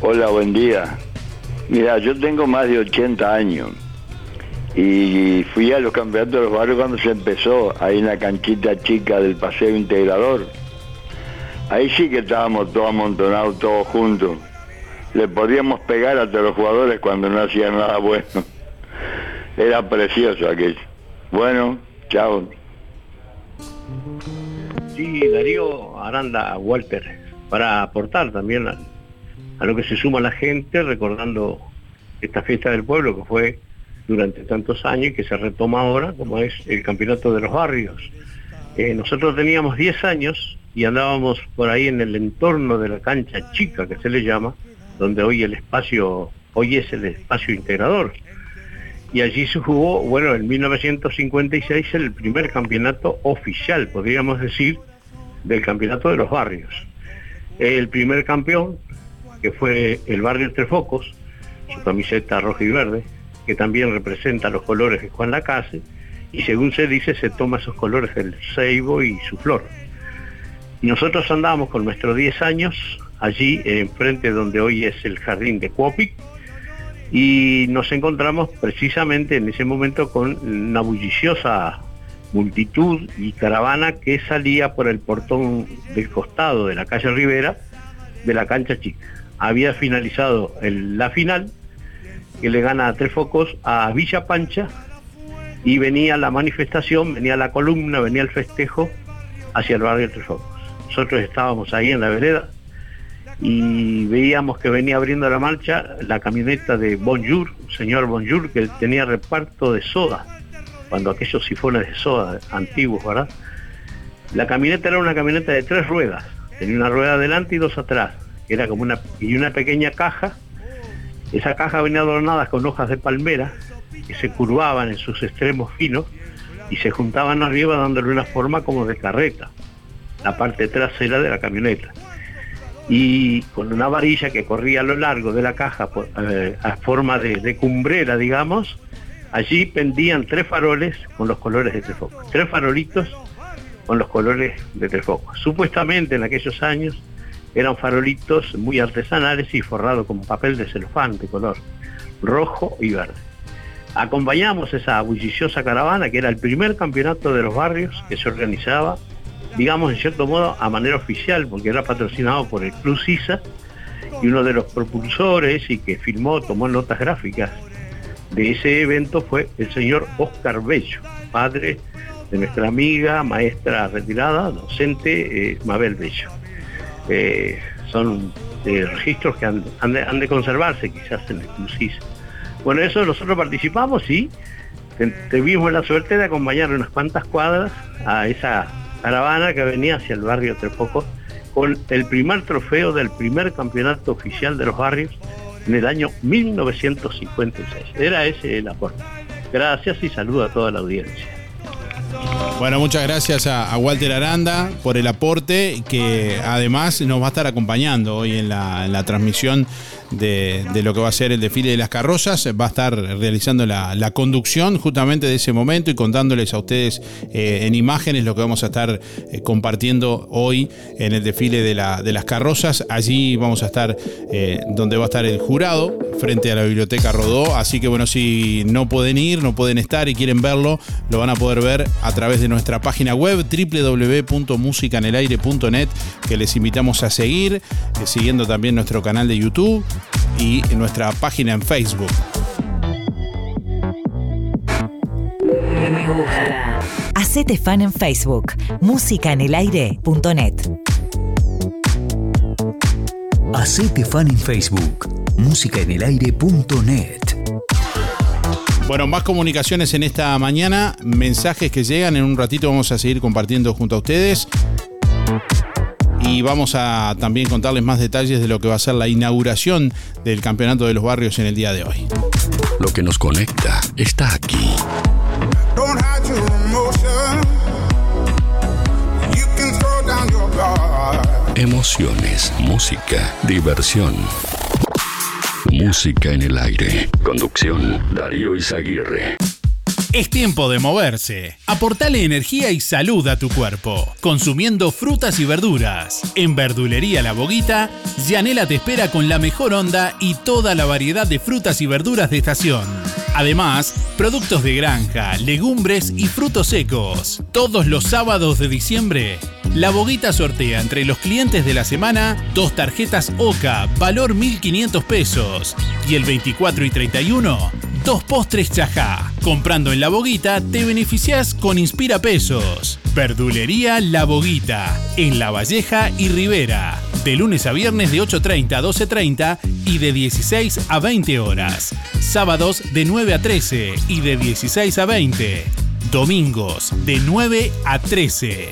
Hola, buen día. Mira, yo tengo más de 80 años y fui a los campeonatos de los barrios cuando se empezó, ahí en la canchita chica del Paseo Integrador. Ahí sí que estábamos todos amontonados, todos juntos. Le podíamos pegar a los jugadores cuando no hacían nada bueno. Era precioso aquello. Bueno, chao. Sí, Darío Aranda Walter, para aportar también a, a lo que se suma la gente, recordando esta fiesta del pueblo que fue durante tantos años y que se retoma ahora, como es el campeonato de los barrios. Eh, nosotros teníamos 10 años y andábamos por ahí en el entorno de la cancha chica, que se le llama, donde hoy el espacio, hoy es el espacio integrador. Y allí se jugó, bueno, en 1956 el primer campeonato oficial, podríamos decir, del campeonato de los barrios. El primer campeón, que fue el barrio Tres Focos, su camiseta roja y verde, que también representa los colores de Juan Lacase, y según se dice se toma esos colores del ceibo y su flor. Nosotros andábamos con nuestros 10 años allí enfrente donde hoy es el jardín de Cuopic, y nos encontramos precisamente en ese momento con una bulliciosa multitud y caravana que salía por el portón del costado de la calle Rivera de la cancha chica. Había finalizado la final, que le gana a tres focos a Villa Pancha, y venía la manifestación, venía la columna, venía el festejo hacia el barrio Tres Focos. Nosotros estábamos ahí en la vereda y veíamos que venía abriendo la marcha la camioneta de Bonjour, señor Bonjour, que tenía reparto de soda, cuando aquellos sifones de soda antiguos, ¿verdad? La camioneta era una camioneta de tres ruedas, tenía una rueda adelante y dos atrás, era como una, y una pequeña caja, esa caja venía adornada con hojas de palmera que se curvaban en sus extremos finos y se juntaban arriba dándole una forma como de carreta, la parte trasera de la camioneta y con una varilla que corría a lo largo de la caja eh, a forma de, de cumbrera, digamos, allí pendían tres faroles con los colores de tres focos, tres farolitos con los colores de tres focos. Supuestamente en aquellos años eran farolitos muy artesanales y forrados con papel de celofán de color rojo y verde. Acompañamos esa bulliciosa caravana que era el primer campeonato de los barrios que se organizaba digamos, en cierto modo, a manera oficial, porque era patrocinado por el Club CISA, y uno de los propulsores y que filmó, tomó notas gráficas de ese evento fue el señor Oscar Bello, padre de nuestra amiga, maestra retirada, docente eh, Mabel Bello. Eh, son eh, registros que han, de, conservarse quizás en el Club CISA. Bueno, eso nosotros participamos y tuvimos la suerte de acompañar unas cuantas cuadras a esa caravana que venía hacia el barrio Tres Focos con el primer trofeo del primer campeonato oficial de los barrios en el año 1956. Era ese el aporte. Gracias y saludo a toda la audiencia. Bueno, muchas gracias a, Walter Aranda por el aporte que además nos va a estar acompañando hoy en la transmisión de, lo que va a ser el desfile de las carrozas. Va a estar realizando la, conducción justamente de ese momento y contándoles a ustedes eh, en imágenes lo que vamos a estar eh, compartiendo hoy en el desfile de, la- de las carrozas. Allí vamos a estar eh, donde va a estar el jurado frente a la biblioteca Rodó. Así que bueno, si no pueden ir, no pueden estar y quieren verlo, lo van a poder ver a través de nuestra página web www.musicanelaire.net que les invitamos a seguir, siguiendo también nuestro canal de YouTube y nuestra página en Facebook. Hacete fan en Facebook. Musicanelaire.net. Hacete fan en Facebook. Musicaenelaire.net. Bueno, más comunicaciones en esta mañana, mensajes que llegan, en un ratito vamos a seguir compartiendo junto a ustedes. Y vamos a también contarles más detalles de lo que va a ser la inauguración del Campeonato de los Barrios en el día de hoy. Lo que nos conecta está aquí. Emociones, música, diversión. Música en el aire. Conducción, Darío Izaguirre. Es tiempo de moverse. Aportale energía y salud a tu cuerpo, consumiendo frutas y verduras. En Verdulería La Boguita, Yanela te espera con la mejor onda y toda la variedad de frutas y verduras de estación. Además, productos de granja, legumbres y frutos secos. Todos los sábados de diciembre, La Boguita sortea entre los clientes de la semana dos tarjetas OCA, valor 1.500 pesos. Y el 24 y 31, dos postres chajá. Comprando en La Boguita te beneficias con Inspira Pesos. Verdulería La Boguita, en La Valleja y Rivera. De lunes a viernes de 8.30 a 12.30 y de 16 a 20 horas. Sábados de 9 a 13 y de 16 a 20. Domingos de 9 a 13.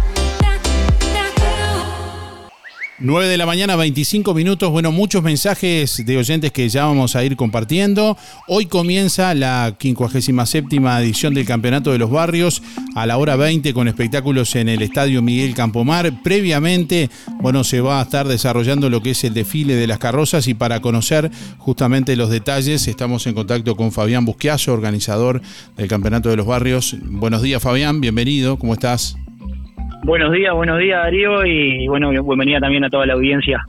9 de la mañana, 25 minutos. Bueno, muchos mensajes de oyentes que ya vamos a ir compartiendo. Hoy comienza la 57 edición del Campeonato de los Barrios a la hora 20 con espectáculos en el Estadio Miguel Campomar. Previamente, bueno, se va a estar desarrollando lo que es el desfile de las carrozas y para conocer justamente los detalles estamos en contacto con Fabián Busquiazo, organizador del Campeonato de los Barrios. Buenos días, Fabián, bienvenido, ¿cómo estás? Buenos días, buenos días Darío y bueno, bienvenida también a toda la audiencia.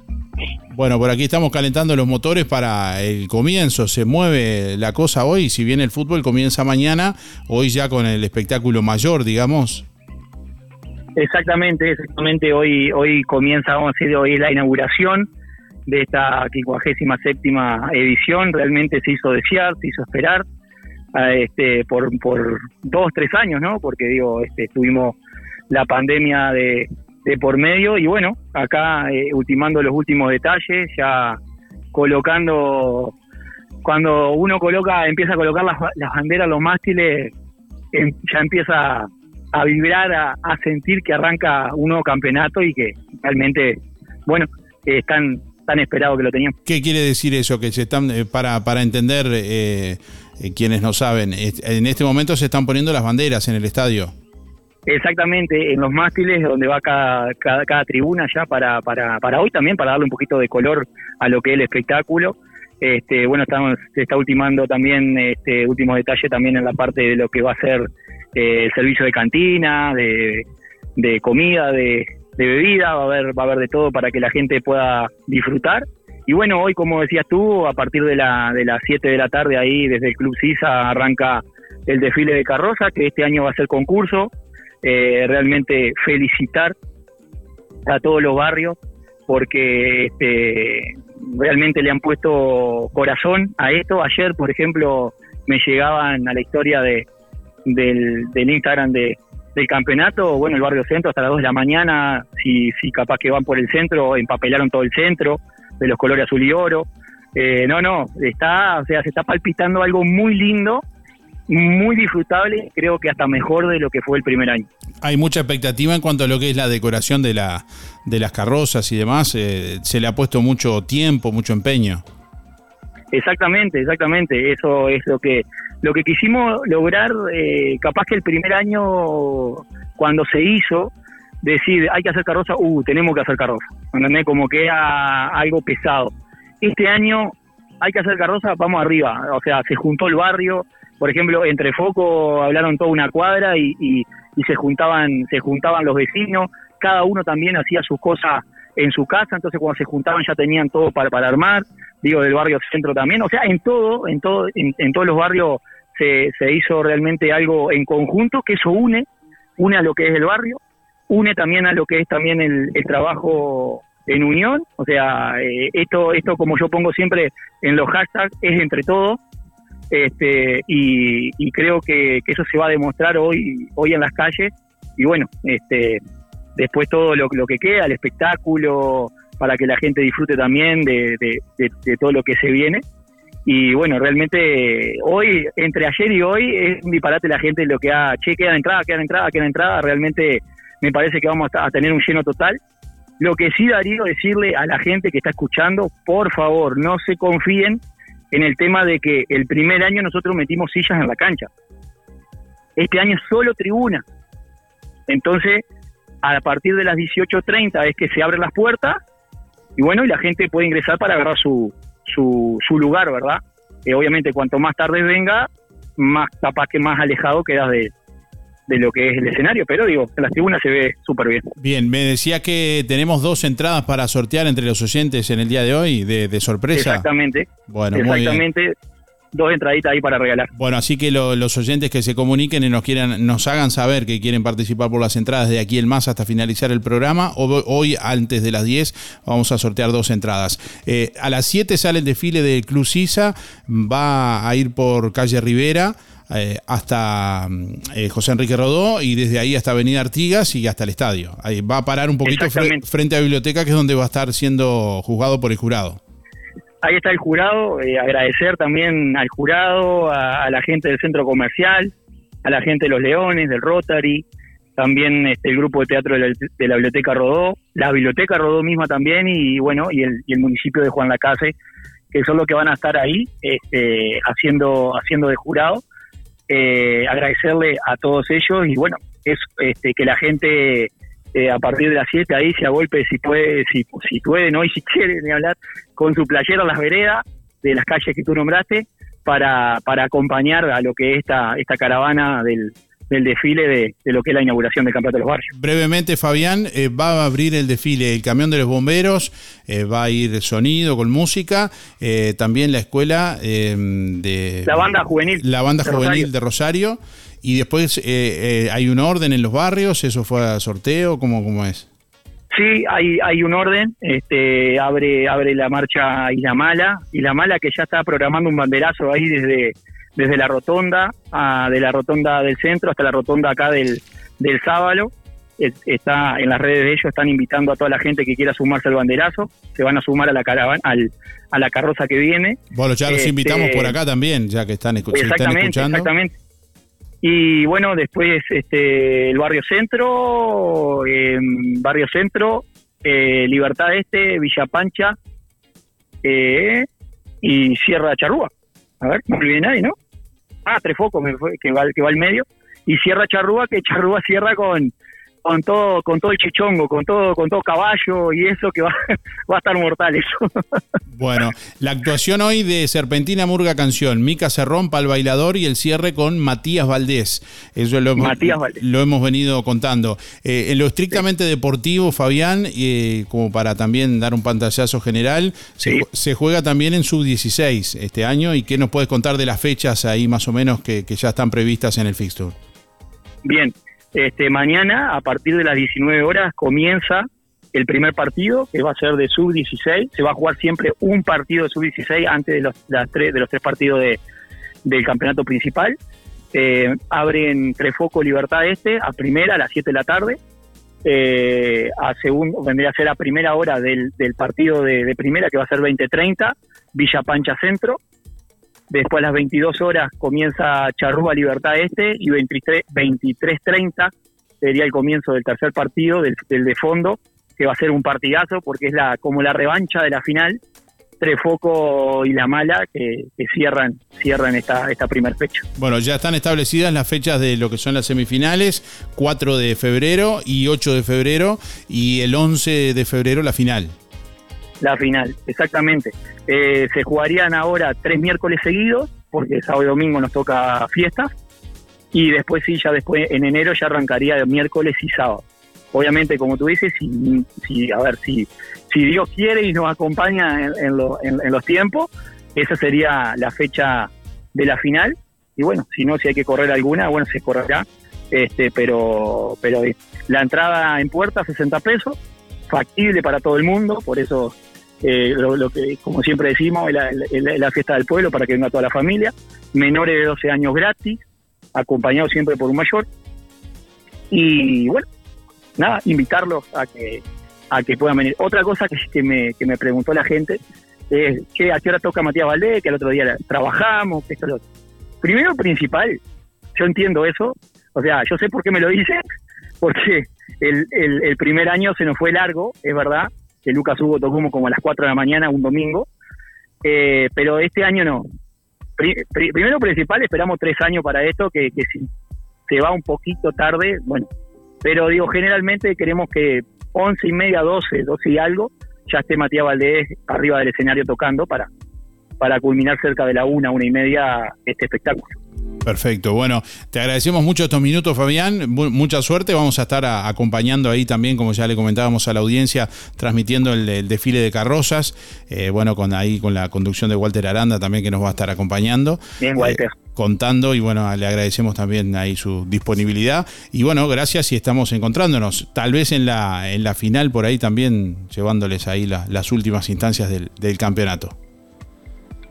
Bueno, por aquí estamos calentando los motores para el comienzo. Se mueve la cosa hoy, si bien el fútbol comienza mañana, hoy ya con el espectáculo mayor, digamos. Exactamente, exactamente. Hoy hoy comienza, vamos a decir, hoy es la inauguración de esta 57 edición. Realmente se hizo desear, se hizo esperar eh, este, por, por dos, tres años, ¿no? Porque digo, este, estuvimos la pandemia de, de por medio y bueno, acá eh, ultimando los últimos detalles, ya colocando, cuando uno coloca, empieza a colocar las, las banderas, los mástiles, em- ya empieza a vibrar, a, sentir que arranca un nuevo campeonato y que realmente, bueno, eh, están tan esperado que lo teníamos. ¿Qué quiere decir eso? Que se están, eh, para, para entender quienes no saben, en este momento se están poniendo las banderas en el estadio. Exactamente, en los mástiles donde va cada, cada, tribuna ya para, para, para hoy también, para darle un poquito de color a lo que es el espectáculo. Este, bueno, estamos, se está ultimando también, este último detalle también en la parte de lo que va a ser eh, el servicio de cantina, de, de comida, de, de bebida, va a haber, va a haber de todo para que la gente pueda disfrutar. Y bueno, hoy como decías tú, a partir de, la, de las 7 de la tarde ahí desde el Club Sisa arranca el desfile de carroza, que este año va a ser concurso. Eh, realmente felicitar a todos los barrios porque este, realmente le han puesto corazón a esto. Ayer, por ejemplo, me llegaban a la historia de, del, Instagram de, del campeonato, bueno, el barrio centro hasta las 2 de la mañana, si, si capaz que van por el centro, empapelaron todo el centro, de los colores azul y oro. Eh, no, no, está, o sea, se está palpitando algo muy lindo, muy disfrutable, creo que hasta mejor de lo que fue el primer año. Hay mucha expectativa en cuanto a lo que es la decoración de, la, de las carrozas y demás. eh, se le ha puesto mucho tiempo, mucho empeño. Exactamente, exactamente. Eso es lo que lo que quisimos lograr. eh, capaz que el primer año, cuando se hizo, decir hay que hacer carroza, uh, tenemos que hacer carroza. ¿Entendés? Como que era algo pesado. Este año hay que hacer carroza, vamos arriba. O sea, se juntó el barrio. Por ejemplo, entre Foco hablaron toda una cuadra y, y- y se juntaban se juntaban los vecinos. Cada uno también hacía sus cosas en su casa, entonces cuando se juntaban ya tenían todo para, para armar, digo del barrio centro también, o sea, en todo, en todo, en, todos los barrios se, se hizo realmente algo en conjunto, que eso une, une a lo que es el barrio, une también a lo que es también el, el trabajo en unión, o sea, eh, esto, esto como yo pongo siempre en los hashtags, es entre todos, este, y, creo que, eso se va a demostrar hoy, hoy en las calles, y bueno, este, después todo lo, que queda, el espectáculo, para que la gente disfrute también de, de- de- de todo lo que se viene. Y bueno, realmente hoy, entre ayer y hoy, es un disparate la gente lo que ha, che, queda entrada, queda entrada, queda entrada, realmente me parece que vamos a, a tener un lleno total. Lo que sí, Darío, decirle a la gente que está escuchando, por favor, no se confíen en el tema de que el primer año nosotros metimos sillas en la cancha. Este año solo tribuna. Entonces, a partir de las 18.30 es que se abren las puertas y bueno, y la gente puede ingresar para agarrar su, su, su lugar, ¿verdad? Eh, obviamente, cuanto más tarde venga, más capaz que más alejado quedas de, de lo que es el escenario, pero digo, en las tribunas se ve súper bien. Bien, me decía que tenemos dos entradas para sortear entre los oyentes en el día de hoy, de, de sorpresa. Exactamente. Bueno, muy bien. Exactamente. Dos entraditas ahí para regalar. Bueno, así que lo- los oyentes que se comuniquen y nos quieran, nos hagan saber que quieren participar por las entradas de aquí el más hasta finalizar el programa. O- hoy, antes de las 10, vamos a sortear dos entradas. Eh, a las 7 sale el desfile del Club Sisa, va a ir por calle Rivera. Eh, hasta mm, eh, José Enrique Rodó y desde ahí hasta Avenida Artigas y hasta el estadio. Ahí va a parar un poquito fre- frente a la biblioteca, que es donde va a estar siendo juzgado por el jurado. Ahí está el jurado, eh, agradecer también al jurado, a, a la gente del centro comercial, a la gente de los Leones, del Rotary, también este, el grupo de teatro de la, de la Biblioteca Rodó, la Biblioteca Rodó misma también y bueno, y el, y el municipio de Juan Lacase, que son los que van a estar ahí este, haciendo, haciendo de jurado. Eh, agradecerle a todos ellos y bueno, es este, que la gente eh, a partir de las 7 ahí se agolpe si puede, si, si puede, no y si quiere ni hablar, con su playera a las veredas de las calles que tú nombraste para, para acompañar a lo que es esta, esta caravana del, del desfile de, de lo que es la inauguración del Campeonato de los Barrios. Brevemente, Fabián, eh, va a abrir el desfile el camión de los bomberos, eh, va a ir sonido con música, eh, también la escuela eh, de... La banda juvenil. La banda de juvenil Rosario. de Rosario. Y después eh, eh, hay un orden en los barrios, eso fue a sorteo, ¿cómo, cómo es? Sí, hay, hay un orden, este, abre, abre la marcha Isla Mala, Isla Mala que ya está programando un banderazo ahí desde, desde la rotonda, a- de la rotonda del centro hasta la rotonda acá del, del Sábalo. Es- Está en las redes de ellos, están invitando a toda la gente que quiera sumarse al banderazo, se van a sumar a la caravana, al, a la carroza que viene. Bueno, ya los Este, invitamos por acá también, ya que están, se están Exactamente, escuchando. exactamente. Y bueno, después este, el barrio centro, eh, barrio centro, eh, Libertad Este, Villa Pancha eh, y Sierra Charrúa. A ver, no me olvidé nadie, ¿no? Ah, Trefoco, que va, que va al medio. Y Sierra Charrúa, que Charrúa cierra con, con todo, con todo el chichongo, con todo, con todo caballo y eso que va, va a estar mortal eso. Bueno, la actuación hoy de Serpentina Murga Canción, Mica Cerrón, Pal Bailador y el cierre con Matías Valdés. Eso lo hemos, Matías Valdés. lo hemos venido contando. Eh, en lo estrictamente deportivo, Fabián, eh, como para también dar un pantallazo general, se, se juega también en sub-16 este año. ¿Y qué nos puedes contar de las fechas ahí más o menos que, que ya están previstas en el fixture? Bien, este, mañana a partir de las 19 horas comienza el primer partido, que va a ser de sub-16. Se va a jugar siempre un partido de sub-16 antes de los, tres, partidos de, del campeonato principal. Eh, abren Trefoco Libertad Este a primera a las 7 de la tarde. Eh, a segundo, vendría a ser a primera hora del, del partido de, de primera, que va a ser 20-30, Villa Pancha Centro. Después a las 22 horas comienza Charrúa Libertad Este y 23 23.30 sería el comienzo del tercer partido, del, del de fondo, que va a ser un partidazo porque es la como la revancha de la final. Trefoco y La Mala que, cierran cierran esta, esta primera fecha. Bueno, ya están establecidas las fechas de lo que son las semifinales, 4 de febrero y 8 de febrero, y el 11 de febrero la final. La final, exactamente. Eh, se jugarían ahora tres miércoles seguidos, porque sábado y domingo nos toca fiestas, y después sí, ya después en enero ya arrancaría miércoles y sábado. Obviamente, como tú dices, si, si a ver, si, si Dios quiere y nos acompaña en- en los tiempos, esa sería la fecha de la final. Y bueno, si no, si hay que correr alguna, bueno, se correrá. Este, pero, pero eh, la entrada en puerta, 60 pesos, factible para todo el mundo, por eso eh, lo, que, como siempre decimos, es la, la- fiesta del pueblo para que venga toda la familia, menores de 12 años gratis, acompañados siempre por un mayor. Y bueno, nada, invitarlos a que a que puedan venir. Otra cosa que, me, que me preguntó la gente es que a qué hora toca Matías Valdés, que el otro día trabajamos, que esto lo otro. Primero principal, yo entiendo eso, o sea, yo sé por qué me lo dice, porque el, el, el primer año se nos fue largo, es verdad, que Lucas Hugo tocó como, a las 4 de la mañana un domingo, eh, pero este año no. Pri- pri- primero principal, esperamos tres años para esto, que, que si se va un poquito tarde, bueno, pero digo, generalmente queremos que 11 y media, 12, 12 y algo, ya esté Matías Valdés arriba del escenario tocando para, para culminar cerca de la una, una y media este espectáculo. Perfecto, bueno, te agradecemos mucho estos minutos, Fabián. Mu- mucha suerte. Vamos a estar a- acompañando ahí también, como ya le comentábamos a la audiencia, transmitiendo el, el desfile de carrozas. Eh, bueno, con ahí con la conducción de Walter Aranda también, que nos va a estar acompañando. Bien, Walter. Eh, contando y bueno, le agradecemos también ahí su disponibilidad. Y bueno, gracias y estamos encontrándonos. Tal vez en la, en la final por ahí también, llevándoles ahí la- las últimas instancias del, del campeonato.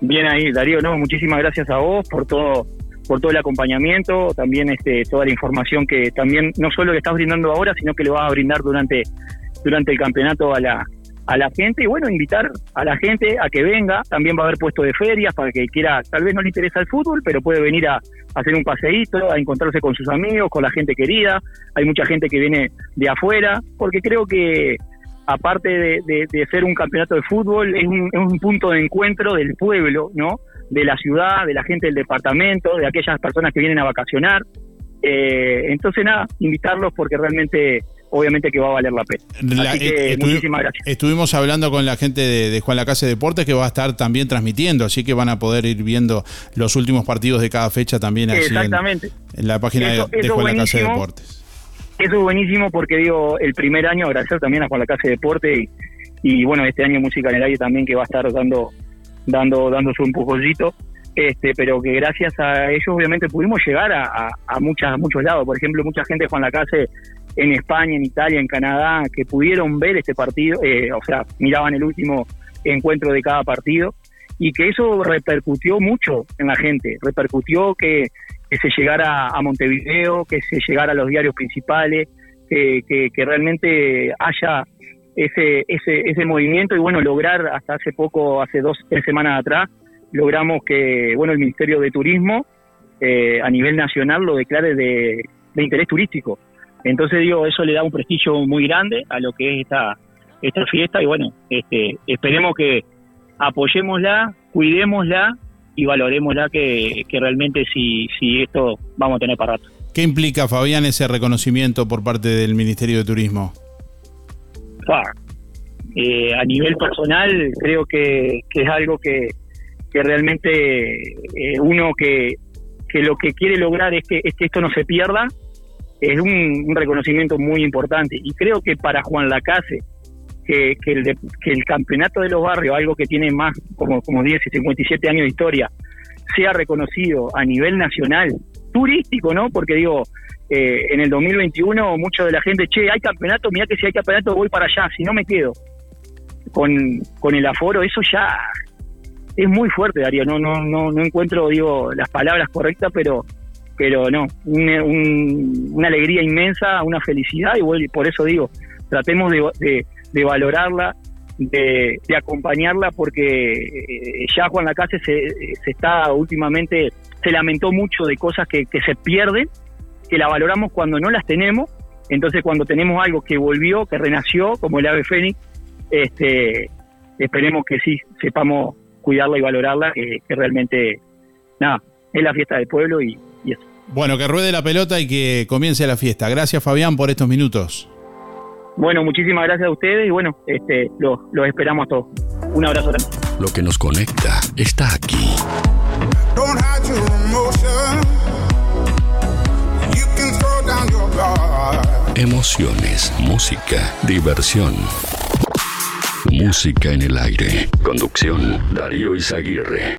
Bien ahí, Darío, no, muchísimas gracias a vos por todo por todo el acompañamiento, también este toda la información que también no solo le estás brindando ahora, sino que le vas a brindar durante durante el campeonato a la a la gente. Y bueno, invitar a la gente a que venga, también va a haber puesto de ferias para que quiera, tal vez no le interesa el fútbol, pero puede venir a, a hacer un paseíto, a encontrarse con sus amigos, con la gente querida, hay mucha gente que viene de afuera, porque creo que aparte de, de- de ser un campeonato de fútbol, es un, es un punto de encuentro del pueblo, ¿no? De la ciudad, de la gente del departamento, de aquellas personas que vienen a vacacionar. Eh, entonces, nada, invitarlos porque realmente, obviamente que va a valer la pena. La- Así que eh, estuvi- muchísimas gracias. Estuvimos hablando con la gente de, de Juan Lacase Deportes que va a estar también transmitiendo, así que van a poder ir viendo los últimos partidos de cada fecha también en- Exactamente. en, la página Eso- de, de Juan Lacase buenísimo. Deportes. Eso es buenísimo porque digo, el primer año agradecer también a Juan Lacase Deporte y, y bueno, este año Música en el Aire también que va a estar dando dando dando su empujoncito, este, pero que gracias a ellos obviamente pudimos llegar a, a, muchas, muchos lados. Por ejemplo, mucha gente de Juan Lacase en España, en Italia, en Canadá, que pudieron ver este partido, eh, o sea, miraban el último encuentro de cada partido y que eso repercutió mucho en la gente, repercutió que, que se llegara a Montevideo, que se llegara a los diarios principales, que, que, que realmente haya ese, ese, ese movimiento y bueno, lograr hasta hace poco, hace dos, tres semanas atrás, logramos que bueno el Ministerio de Turismo eh, a nivel nacional lo declare de, de interés turístico. Entonces digo, eso le da un prestigio muy grande a lo que es esta, esta fiesta y bueno, este, esperemos que apoyémosla, cuidémosla y valorémosla que, que realmente si, si esto vamos a tener para rato. ¿Qué implica, Fabián, ese reconocimiento por parte del Ministerio de Turismo? Eh, a nivel personal, creo que, es algo que, realmente eh, uno que, que lo que quiere lograr es que, es que esto no se pierda, es un, un reconocimiento muy importante. Y creo que para Juan Lacase, que, que, el de- que el campeonato de los barrios, algo que tiene más, como, como 10 y 57 años de historia, sea reconocido a nivel nacional, turístico, ¿no? Porque digo, eh, en el 2021 mucho de la gente, che, hay campeonato, mira que si hay campeonato voy para allá, si no me quedo. Con, con el aforo, eso ya es muy fuerte, Darío. No, no, no, no encuentro, digo, las palabras correctas, pero, pero no, un- un- una alegría inmensa, una felicidad, y bueno, por eso digo, tratemos de, de- de valorarla, de, de acompañarla, porque eh, ya Juan Lacase se, se está últimamente, se lamentó mucho de cosas que, que se pierden, que la valoramos cuando no las tenemos, entonces cuando tenemos algo que volvió, que renació, como el ave fénix, este, esperemos que sí, sepamos cuidarla y valorarla, que, que realmente, nada, es la fiesta del pueblo y, y eso. Bueno, que ruede la pelota y que comience la fiesta. Gracias, Fabián, por estos minutos. Bueno, muchísimas gracias a ustedes y bueno, este, los, los esperamos a todos. Un abrazo grande. Lo que nos conecta está aquí. Emociones, música, diversión. Música en el aire. Conducción, Darío Izaguirre.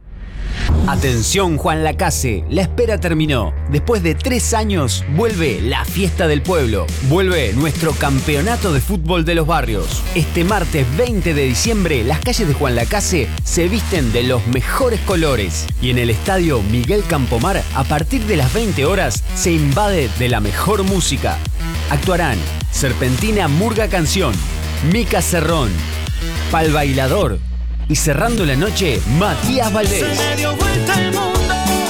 Atención Juan Lacase, la espera terminó. Después de tres años vuelve la fiesta del pueblo. Vuelve nuestro campeonato de fútbol de los barrios. Este martes 20 de diciembre las calles de Juan Lacase se visten de los mejores colores. Y en el estadio Miguel Campomar a partir de las 20 horas se invade de la mejor música. Actuarán Serpentina Murga Canción, Mica Cerrón, Pal Bailador y cerrando la noche Matías Valdés.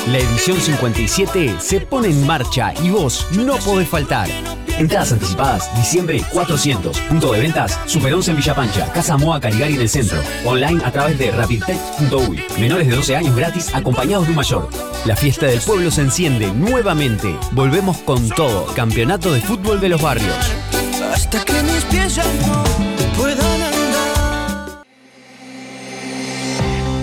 La edición 57 se pone en marcha y vos no podés faltar. Entradas anticipadas, diciembre 400. Punto de ventas, Super 11 en Villa Pancha, Casa Moa Caligari en el centro. Online a través de rapidtech.uy. Menores de 12 años gratis acompañados de un mayor. La fiesta del pueblo se enciende nuevamente. Volvemos con todo. Campeonato de fútbol de los barrios. Hasta que mis pies ya no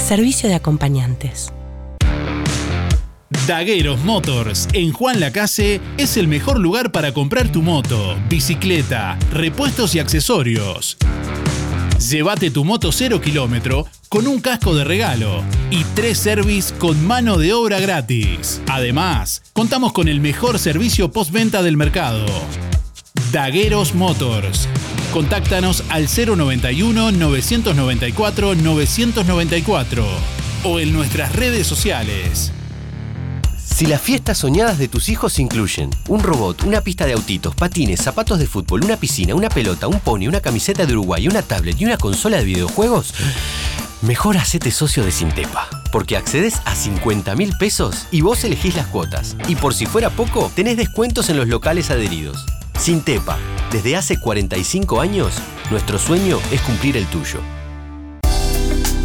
Servicio de acompañantes. Dagueros Motors en Juan Lacase es el mejor lugar para comprar tu moto, bicicleta, repuestos y accesorios. Llévate tu moto 0 kilómetro con un casco de regalo y tres service con mano de obra gratis. Además, contamos con el mejor servicio postventa del mercado. Dagueros Motors. Contáctanos al 091 994 994 o en nuestras redes sociales. Si las fiestas soñadas de tus hijos incluyen un robot, una pista de autitos, patines, zapatos de fútbol, una piscina, una pelota, un pony, una camiseta de Uruguay, una tablet y una consola de videojuegos, mejor hacete socio de Sintepa. Porque accedes a 50 mil pesos y vos elegís las cuotas. Y por si fuera poco, tenés descuentos en los locales adheridos. Sintepa, desde hace 45 años, nuestro sueño es cumplir el tuyo.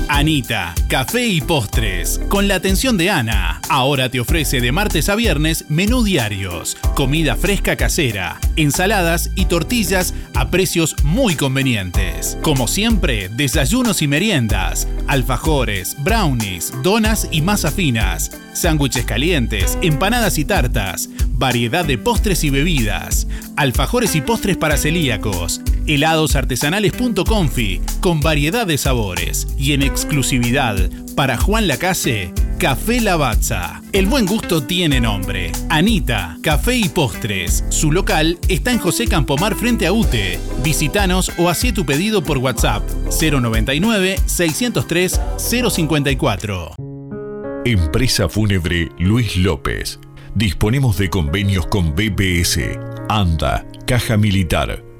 Anita, café y postres, con la atención de Ana. Ahora te ofrece de martes a viernes menú diarios, comida fresca casera, ensaladas y tortillas a precios muy convenientes. Como siempre, desayunos y meriendas, alfajores, brownies, donas y masas finas, sándwiches calientes, empanadas y tartas, variedad de postres y bebidas, alfajores y postres para celíacos, heladosartesanales.confi con variedad de sabores y en exclusividad para Juan Lacase, Café Lavazza. El buen gusto tiene nombre. Anita, Café y Postres. Su local está en José Campomar frente a UTE. Visítanos o hacé tu pedido por WhatsApp 099 603 054. Empresa Fúnebre Luis López. Disponemos de convenios con BPS, ANDA, Caja Militar,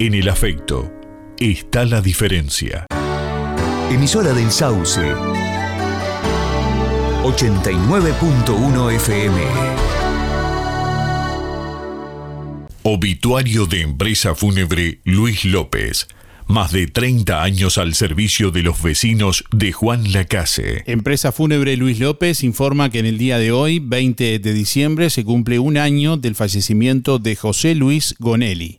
En el afecto está la diferencia. Emisora del Sauce. 89.1 FM. Obituario de empresa fúnebre Luis López. Más de 30 años al servicio de los vecinos de Juan Lacase. Empresa Fúnebre Luis López informa que en el día de hoy, 20 de diciembre, se cumple un año del fallecimiento de José Luis Gonelli.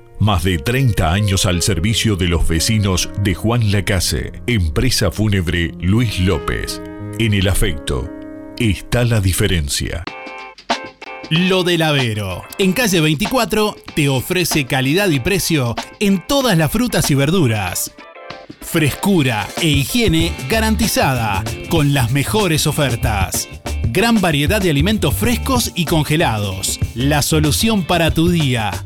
Más de 30 años al servicio de los vecinos de Juan Lacase. Empresa fúnebre Luis López. En el afecto está la diferencia. Lo del Avero. En calle 24 te ofrece calidad y precio en todas las frutas y verduras. Frescura e higiene garantizada con las mejores ofertas. Gran variedad de alimentos frescos y congelados. La solución para tu día.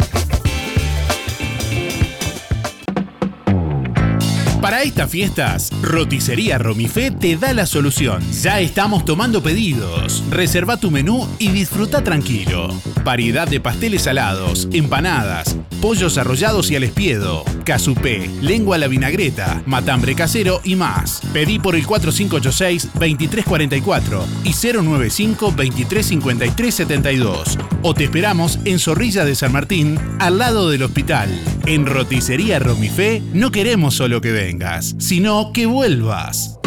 Para estas fiestas, Roticería Romifé te da la solución. Ya estamos tomando pedidos. Reserva tu menú y disfruta tranquilo. Variedad de pasteles salados, empanadas, pollos arrollados y al espiedo, casupé, lengua a la vinagreta, matambre casero y más. Pedí por el 4586-2344 y 095-235372. O te esperamos en Zorrilla de San Martín, al lado del hospital. En Roticería Romifé no queremos solo que sino que vuelvas.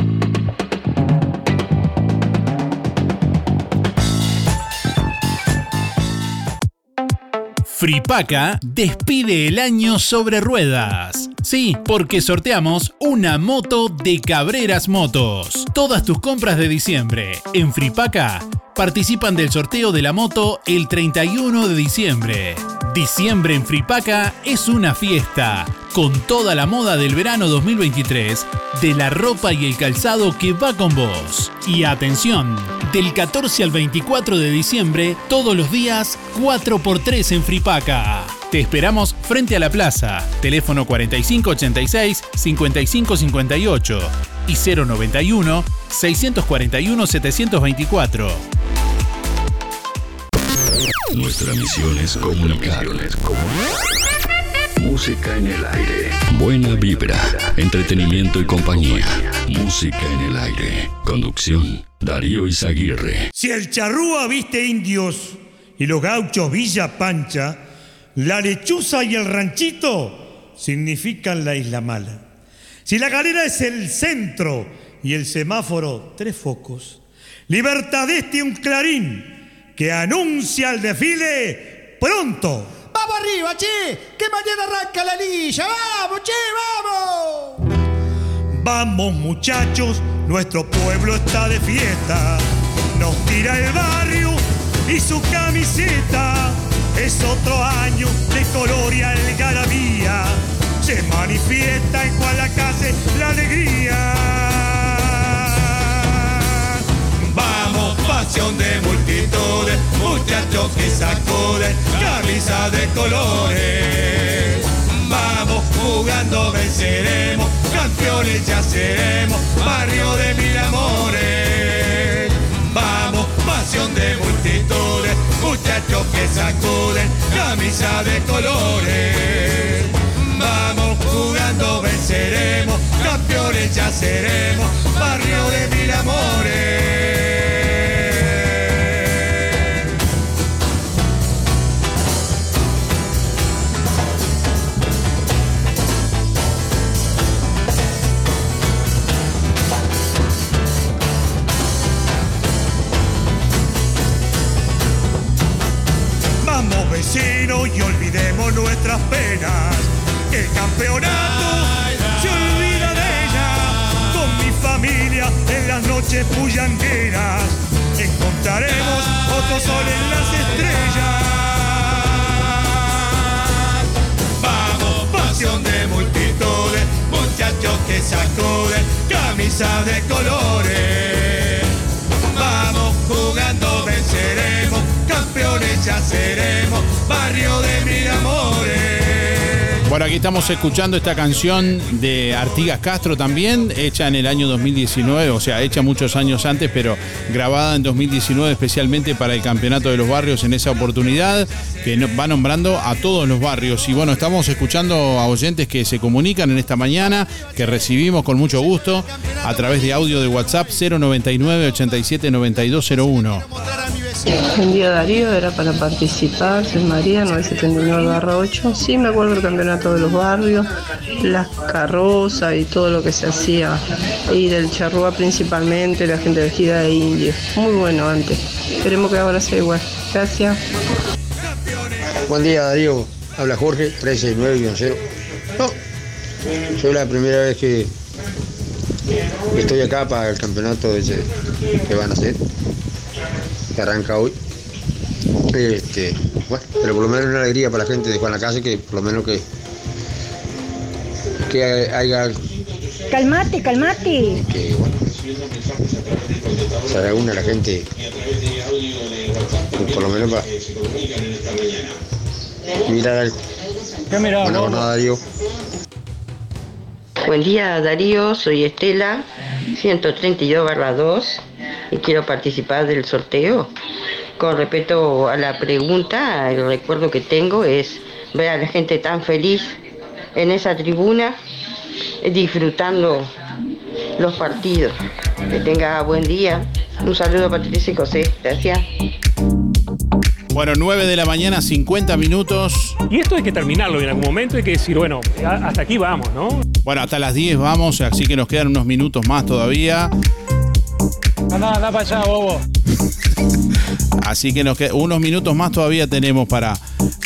Fripaca despide el año sobre ruedas. Sí, porque sorteamos una moto de Cabreras Motos. Todas tus compras de diciembre en Fripaca participan del sorteo de la moto el 31 de diciembre. Diciembre en Fripaca es una fiesta, con toda la moda del verano 2023, de la ropa y el calzado que va con vos. Y atención, del 14 al 24 de diciembre, todos los días 4x3 en Fripaca. Te esperamos frente a la plaza, teléfono 4586-5558 y 091-641-724. Nuestra misión es comunicar. Música en el aire. Buena vibra, entretenimiento y compañía. Música en el aire. Conducción, Darío Izaguirre. Si el charrúa viste indios y los gauchos Villa Pancha, la lechuza y el ranchito significan la isla mala. Si la galera es el centro y el semáforo tres focos, Libertad Este un clarín que anuncia el desfile pronto. ¡Vamos arriba, che! ¡Que mañana arranca la lilla! ¡Vamos, che, vamos! Vamos muchachos, nuestro pueblo está de fiesta. Nos tira el barrio y su camiseta. Es otro año de color y algarabía. Se manifiesta en Guadalajara la alegría. Vamos, pasión de multitudes, muchachos que sacuden, camisa de colores. Vamos, jugando venceremos, campeones ya seremos, barrio de mil amores. Vamos, pasión de multitudes, muchachos que sacuden, camisa de colores. Vamos, jugando venceremos, campeones ya seremos, barrio de mil amores. Vamos vecinos y olvidemos nuestras penas. El campeonato se olvida de ella. Con mi familia en las noches bullangueras encontraremos otro sol en las estrellas. Vamos, pasión de multitudes, muchachos que sacuden camisa de colores. Ya seremos, barrio de mil amores. Bueno, aquí estamos escuchando esta canción de Artigas Castro también, hecha en el año 2019, o sea, hecha muchos años antes, pero grabada en 2019 especialmente para el Campeonato de los Barrios en esa oportunidad, que va nombrando a todos los barrios. Y bueno, estamos escuchando a oyentes que se comunican en esta mañana, que recibimos con mucho gusto a través de audio de WhatsApp 099 87 9201. Buen día Darío, era para participar, soy María, 979-8. Sí, me acuerdo del campeonato de los barrios, las carrozas y todo lo que se hacía. Y del charrúa principalmente, la gente vestida de indio. Muy bueno antes. Esperemos que ahora sea igual. Gracias. Buen día Darío, habla Jorge, 369-0. No, soy la primera vez que estoy acá para el campeonato ese que van a hacer, que arranca hoy. Este, bueno, pero por lo menos una alegría para la gente de Juan la Casa que por lo menos que, que haya Calmate, calmate. que bueno, se reúna la gente por lo menos para mirar algo. Buena jornada Darío. Buen día Darío, soy Estela, 132 barra 2 y quiero participar del sorteo. Con respecto a la pregunta, el recuerdo que tengo es ver a la gente tan feliz en esa tribuna, disfrutando los partidos. Que tenga buen día. Un saludo a Patricia y José. Gracias. Bueno, 9 de la mañana, 50 minutos. Y esto hay que terminarlo en algún momento, hay que decir, bueno, hasta aquí vamos, ¿no? Bueno, hasta las 10 vamos, así que nos quedan unos minutos más todavía. Anda, para allá, bobo. Así que nos qued- unos minutos más todavía tenemos para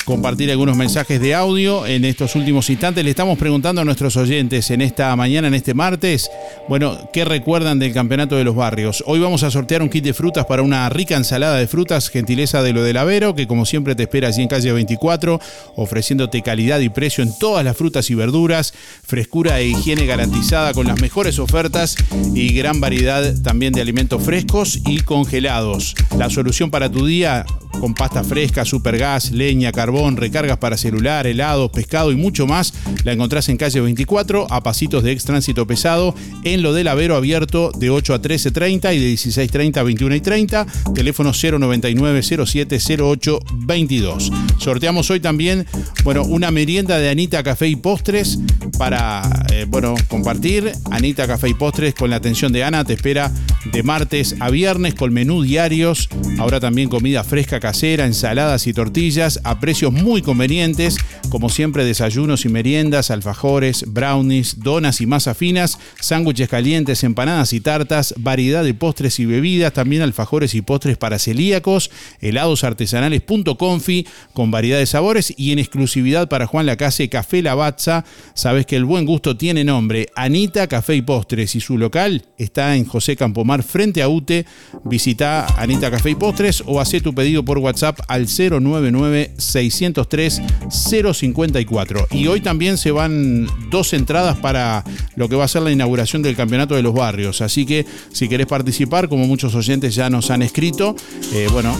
compartir algunos mensajes de audio en estos últimos instantes. Le estamos preguntando a nuestros oyentes en esta mañana, en este martes, bueno, ¿qué recuerdan del Campeonato de los Barrios? Hoy vamos a sortear un kit de frutas para una rica ensalada de frutas, gentileza de lo del Avero, que como siempre te espera allí en calle 24, ofreciéndote calidad y precio en todas las frutas y verduras, frescura e higiene garantizada con las mejores ofertas y gran variedad también de alimentos frescos y congelados. La solución para tu día con pasta fresca, supergas, leña, carbón, recargas para celular, helados, pescado y mucho más, la encontrás en calle 24, a pasitos de ex tránsito pesado, en lo del Avero abierto de 8 a 13.30 y de 16.30 a 21 y 30, teléfono 099 07 08 22. Sorteamos hoy también, bueno, una merienda de Anita Café y Postres para, eh, bueno, compartir. Anita Café y Postres con la atención de Ana te espera de martes a viernes con menú diarios. Ahora también comida fresca casera, ensaladas y tortillas a muy convenientes. Como siempre, desayunos y meriendas, alfajores, brownies, donas y masas finas, sándwiches calientes, empanadas y tartas, variedad de postres y bebidas, también alfajores y postres para celíacos, helados artesanales punto confi con variedad de sabores y en exclusividad para Juan Lacase Café Lavazza. Sabes que el buen gusto tiene nombre, Anita Café y Postres y su local está en José Campomar frente a UTE. Visita Anita Café y Postres o hace tu pedido por WhatsApp al 099 603 054. Y hoy también se van dos entradas para lo que va a ser la inauguración del Campeonato de los Barrios. Así que si querés participar, como muchos oyentes ya nos han escrito, eh, bueno,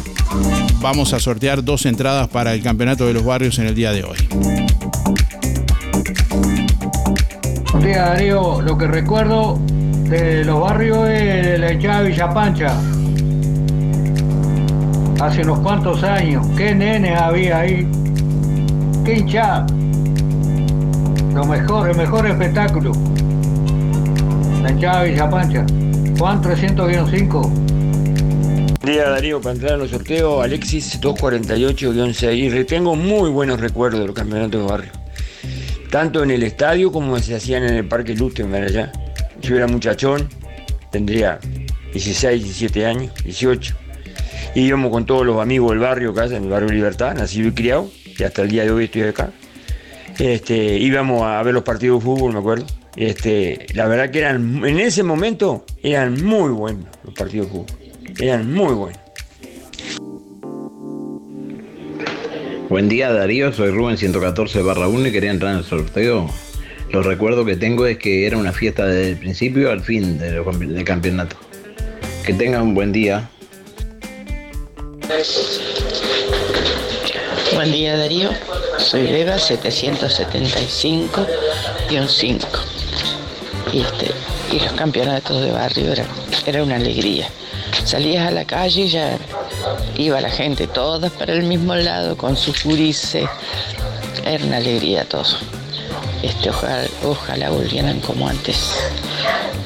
vamos a sortear dos entradas para el Campeonato de los Barrios en el día de hoy. día Darío, lo que recuerdo de los barrios es la hinchada de Villa Pancha. Hace unos cuantos años, qué nenes había ahí, qué hinchada. Lo mejor, el mejor espectáculo. La hinchada de Villa Pancha. Juan 300-5. Día Darío, para entrar en los sorteos, Alexis 248-6. Y tengo muy buenos recuerdos de los campeonatos de barrio. Tanto en el estadio como se hacían en el Parque Lustenberg allá. Yo era muchachón, tendría 16, 17 años, 18. Y íbamos con todos los amigos del barrio, en el barrio Libertad, nacido y criado, y hasta el día de hoy estoy acá. Este, íbamos a ver los partidos de fútbol, me acuerdo. Este, la verdad que eran, en ese momento, eran muy buenos los partidos de fútbol. Eran muy buenos. Buen día Darío, soy Rubén 114 barra 1 y quería entrar en el sorteo. Los recuerdos que tengo es que era una fiesta desde el principio al fin del, del campeonato. Que tengan un buen día. Buen día Darío, soy Eva 775-5 y, este, y los campeonatos de barrio era, era una alegría. Salías a la calle y ya iba la gente toda para el mismo lado con su curice. Era una alegría todo. Este, ojalá, ojalá volvieran como antes.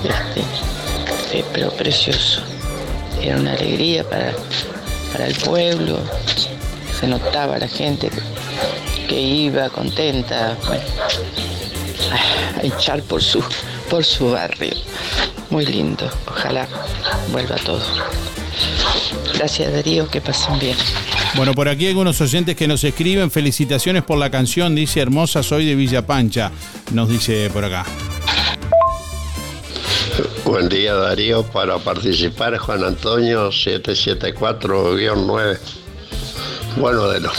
Este, eh, pero precioso. Era una alegría para, para el pueblo. Se notaba la gente que iba contenta a echar por su, por su barrio. Muy lindo. Ojalá vuelva todo. Gracias Darío, que pasen bien. Bueno, por aquí hay algunos oyentes que nos escriben felicitaciones por la canción, dice Hermosa Soy de Villa Pancha, nos dice por acá. Buen día Darío, para participar Juan Antonio 774-9. Bueno, de los,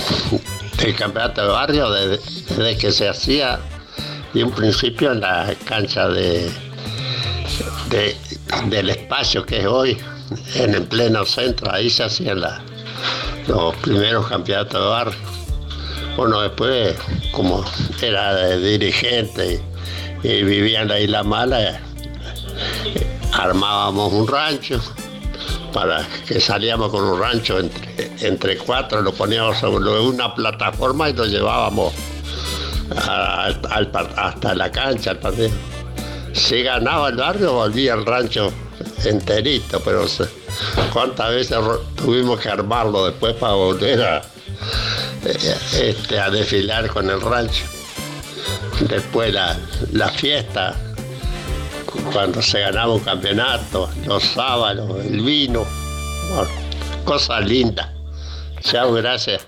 del campeonato de barrio, desde, que se hacía de un principio en la cancha de, de- del espacio que es hoy, en el pleno centro, ahí se hacían los primeros campeonatos de barrio. Bueno, después, como era de dirigente y, y vivía en la Isla Mala, armábamos un rancho para que salíamos con un rancho entre, entre cuatro, lo poníamos sobre una plataforma y lo llevábamos hasta la cancha, al partido. Si ganaba el barrio, volvía el rancho enterito, pero cuántas veces tuvimos que armarlo después para volver a, eh, este, a desfilar con el rancho. Después la, la fiesta, cuando se ganaba un campeonato, los sábados, el vino, cosas lindas. Chao, gracias.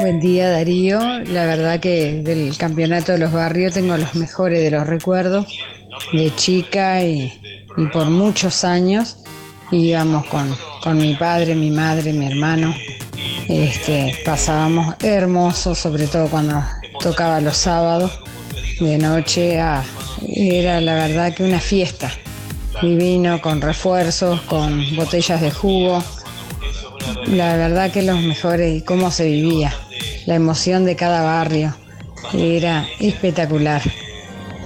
Buen día Darío, la verdad que del campeonato de los barrios tengo los mejores de los recuerdos de chica y, y por muchos años íbamos con, con mi padre, mi madre, mi hermano, este, pasábamos hermoso, sobre todo cuando tocaba los sábados de noche, ah, era la verdad que una fiesta, divino, con refuerzos, con botellas de jugo, la verdad que los mejores y cómo se vivía, la emoción de cada barrio, era espectacular.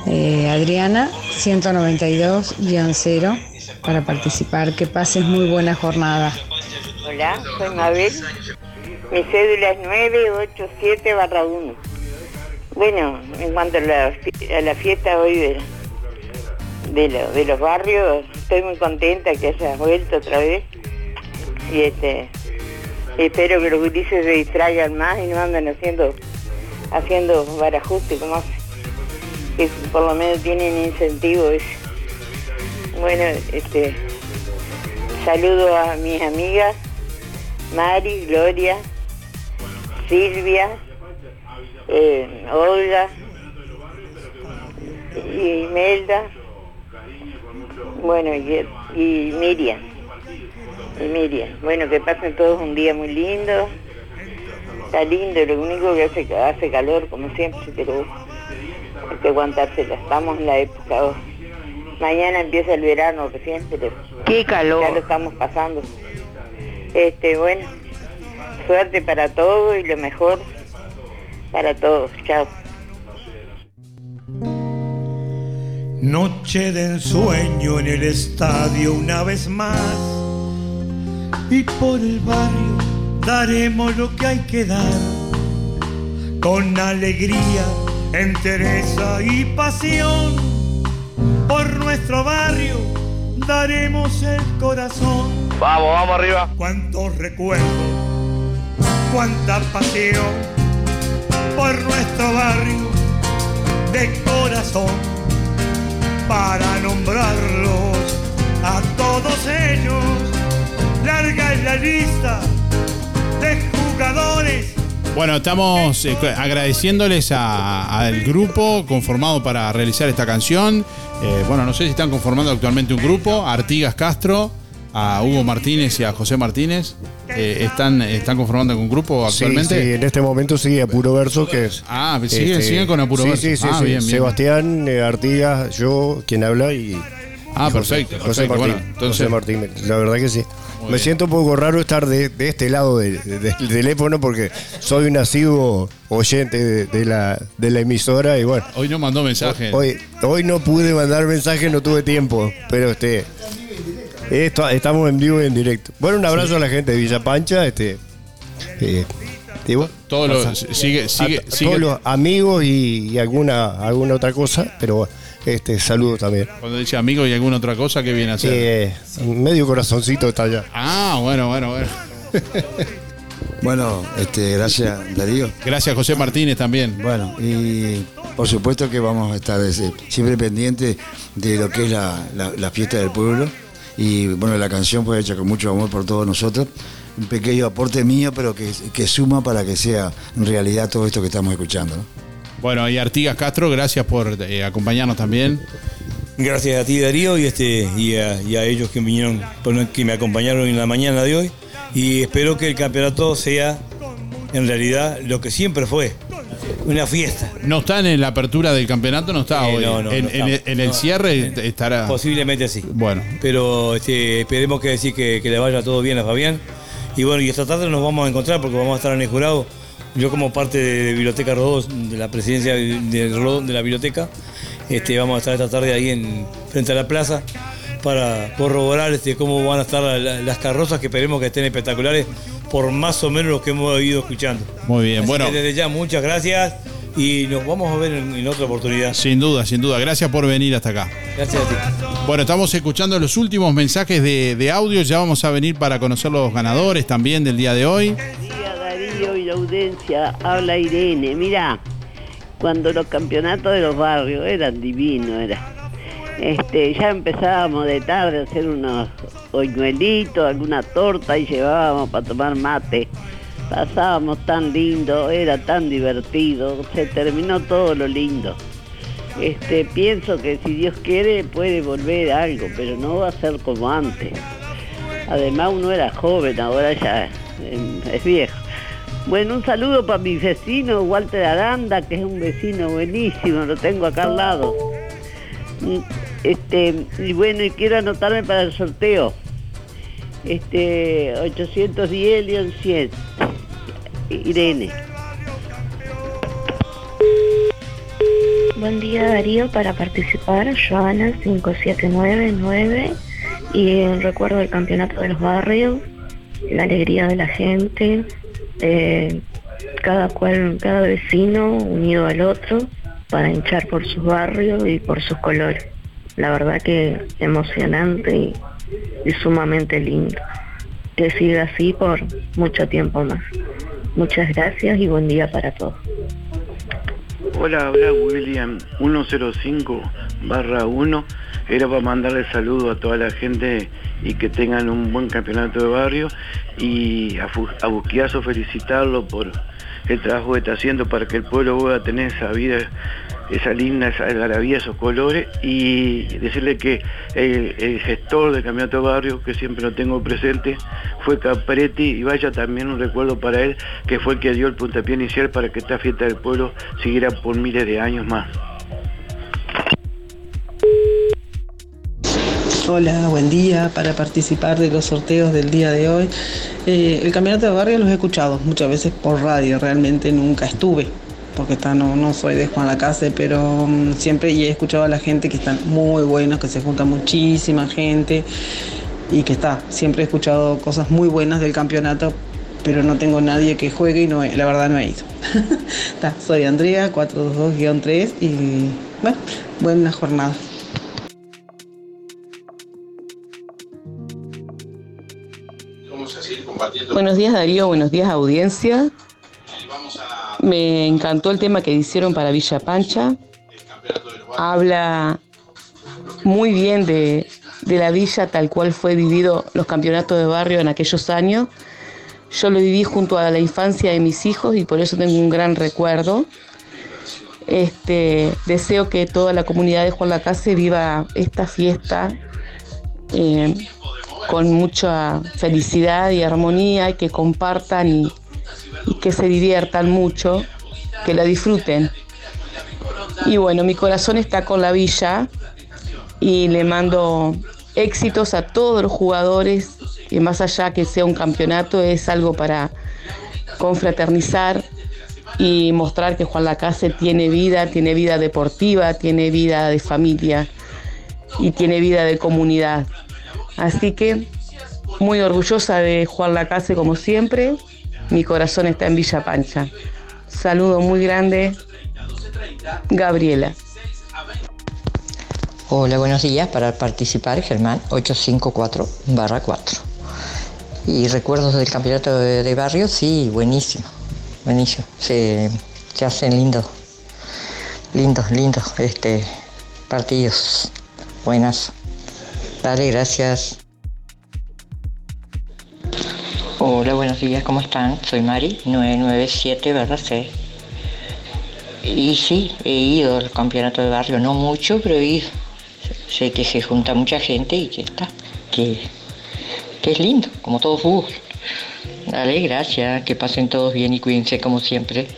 Eh, Adriana, 192-0 para participar. Que pases muy buena jornada. Hola, soy Mabel. Mi cédula es 987 barra 1. Bueno, en cuanto a la, fiesta hoy de, de, lo- de los barrios, estoy muy contenta que hayas vuelto otra vez. Y este espero que los gurises se distraigan más y no anden haciendo haciendo barajuste como hace. Que por lo menos tienen incentivo ese. Bueno, este saludo a mis amigas Mari, Gloria, Silvia, eh, Olga y Melda, bueno, y, y Miriam. Y Miriam. Bueno, que pasen todos un día muy lindo. Está lindo, lo único que hace, hace calor, como siempre, pero hay que aguantársela. Estamos en la época ahora. Mañana empieza el verano recién, pero Qué calor. ya lo estamos pasando. Este, bueno, suerte para todos y lo mejor para todos. Chao. Noche de ensueño en el estadio una vez más. Y por el barrio daremos lo que hay que dar. Con alegría, entereza y pasión. Por nuestro barrio daremos el corazón. Vamos, vamos arriba. Cuántos recuerdos, cuánta pasión. Por nuestro barrio de corazón. Para nombrarlos a todos ellos. Larga es la lista de jugadores Bueno, estamos eh, agradeciéndoles al grupo conformado para realizar esta canción. Eh, bueno, no sé si están conformando actualmente un grupo. Artigas Castro, a Hugo Martínez y a José Martínez. Eh, ¿están, ¿Están conformando un grupo actualmente? Sí, sí, en este momento sí, Apuro Verso, que es. Ah, siguen- siguen con Apuro sí, Verso. Sí, sí, Ah, sí. bien, bien. Sebastián, eh, Artigas, yo, quien habla y. Ah, y perfecto, José perfecto. Martín. Bueno, entonces- José Martín, la verdad que sí. Muy Me bien. siento un poco raro estar de, de este lado de- de- del teléfono porque soy un asiduo oyente la, de la emisora y bueno. Hoy no mandó mensaje. Hoy, hoy no pude mandar mensaje, no tuve tiempo, pero este. Esto, estamos en vivo y en directo. Bueno, un abrazo a la gente de Villa Pancha, este. eh, bueno, Todos los- sigue- sigue- a- sigue- todos los amigos y, y alguna, alguna otra cosa, pero este saludo también. Cuando dice amigo y alguna otra cosa, ¿qué viene a hacer? Eh, medio corazoncito está allá. Ah, bueno, bueno, bueno. Bueno, este, gracias Darío. Gracias José Martínez también. Bueno, y por supuesto que vamos a estar ese- siempre pendientes de lo que es la, la- la fiesta del pueblo. Y bueno, la canción fue hecha con mucho amor por todos nosotros. Un pequeño aporte mío, pero que, que suma para que sea en realidad todo esto que estamos escuchando. ¿no? Bueno, y Artigas Castro, gracias por eh, acompañarnos también. Gracias a ti Darío y este y a, y a ellos que vinieron, que me acompañaron en la mañana de hoy y espero que el campeonato sea en realidad lo que siempre fue, una fiesta. No está en la apertura del campeonato, no está Eh, hoy. no, no, en, no en el- estamos. en el No. cierre estará. Posiblemente sí. Bueno, Pero este, esperemos que decir que, que le vaya todo bien a Fabián. Y bueno, y esta tarde nos vamos a encontrar porque vamos a estar en el jurado. Yo como parte de Biblioteca Rodó, de la presidencia de Rodó, de la biblioteca, este, vamos a estar esta tarde ahí en, frente a la plaza para corroborar este, cómo van a estar la- la- las carrozas que esperemos que estén espectaculares por más o menos lo que hemos ido escuchando. muy bien. Así Bueno, que desde ya muchas gracias y nos vamos a ver en, en otra oportunidad. sin duda, sin duda. Gracias por venir hasta acá. Gracias a ti. Bueno, estamos escuchando los últimos mensajes de, de audio. Ya vamos a venir para conocer los ganadores también del día de hoy. día Darío y la audiencia, habla Irene. Mira, cuando los campeonatos de los barrios eran divinos, era. Este, ya empezábamos de tarde a hacer unos hoñuelitos, alguna torta y llevábamos para tomar mate. Pasábamos tan lindo, era tan divertido, se terminó todo lo lindo. Este, pienso que si Dios quiere puede volver algo, pero no va a ser como antes. Además uno era joven, ahora ya eh, es viejo. Bueno, un saludo para mi vecino Walter Aranda, que es un vecino buenísimo, lo tengo acá al lado. Este, y bueno, y quiero anotarme para el sorteo. Este, 810 León 100. Irene. Buen día Darío, para participar, Joana 5799 y en recuerdo del campeonato de los barrios, la alegría de la gente, eh, cada cual, cada vecino unido al otro para hinchar por sus barrios y por sus colores. La verdad que emocionante y, sumamente lindo. Que siga así por mucho tiempo más. Muchas gracias y buen día para todos. Hola, habla William 105 barra 1. Era para mandarle saludo a toda la gente y que tengan un buen campeonato de barrio y a, a Busquiazo felicitarlo por el trabajo que está haciendo para que el pueblo pueda tener esa vida, esa linda, esa algarabía, esos colores y decirle que el, gestor del campeonato barrio, que siempre lo tengo presente, fue Capretti y vaya también un recuerdo para él, que fue el que dio el puntapié inicial para que esta fiesta del pueblo siguiera por miles de años más. Hola, buen día. Para participar de los sorteos del día de hoy, Eh, el campeonato de barrio los he escuchado muchas veces por radio, realmente nunca estuve porque está, no, no soy de Juan Lacase, pero mm, siempre y he escuchado a la gente que están muy buenos, que se junta muchísima gente y que está, siempre he escuchado cosas muy buenas del campeonato, pero no tengo nadie que juegue y no la verdad no he ido. Está, soy Andrea, 422-3 y bueno, buena jornada. Buenos días Darío, buenos días audiencia. Me encantó el tema que hicieron para Villa Pancha. Habla muy bien de, de la villa tal cual fue vivido los campeonatos de barrio en aquellos años. Yo lo viví junto a la infancia de mis hijos y por eso tengo un gran recuerdo. Este, deseo que toda la comunidad de Juan Lacase viva esta fiesta eh, con mucha felicidad y armonía y que compartan y, y que se diviertan mucho, que la disfruten. Y bueno, mi corazón está con la villa y le mando éxitos a todos los jugadores, que más allá que sea un campeonato, es algo para confraternizar y mostrar que Juan Lacase tiene vida, tiene vida deportiva, tiene vida de familia y tiene vida de comunidad. Así que muy orgullosa de Juan Lacase como siempre. Mi corazón está en Villa Pancha. Saludo muy grande, Gabriela. Hola, buenos días. Para participar, Germán 854 barra 4. Y recuerdos del campeonato de, de barrio, sí, buenísimo. Buenísimo. Se, se hacen lindos, lindos, lindos este, partidos. Buenas. Dale, gracias. Hola, buenos días, ¿cómo están? Soy Mari, 997 barra 6. Y sí, he ido al campeonato de barrio, no mucho, pero he ido. Sé que se junta mucha gente y que está, que, que es lindo, como todo fútbol. Dale, gracias, que pasen todos bien y cuídense como siempre.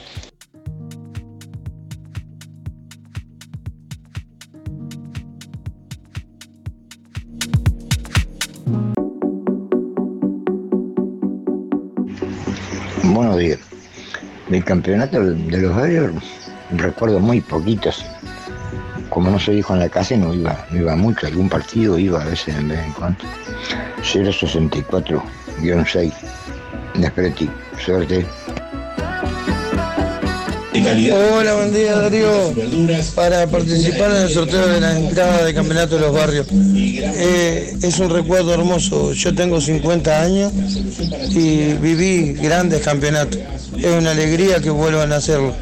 Días. Del campeonato de los barrios recuerdo muy poquitos. Como no soy hijo en la casa, no iba, no iba mucho. Algún partido iba a veces en vez en cuando. 064-6. Despreti. Suerte. Hola, buen día Darío. Para participar en el sorteo de la entrada de Campeonato de los Barrios. Eh, es un recuerdo hermoso. Yo tengo 50 años y viví grandes campeonatos. Es una alegría que vuelvan a hacerlo.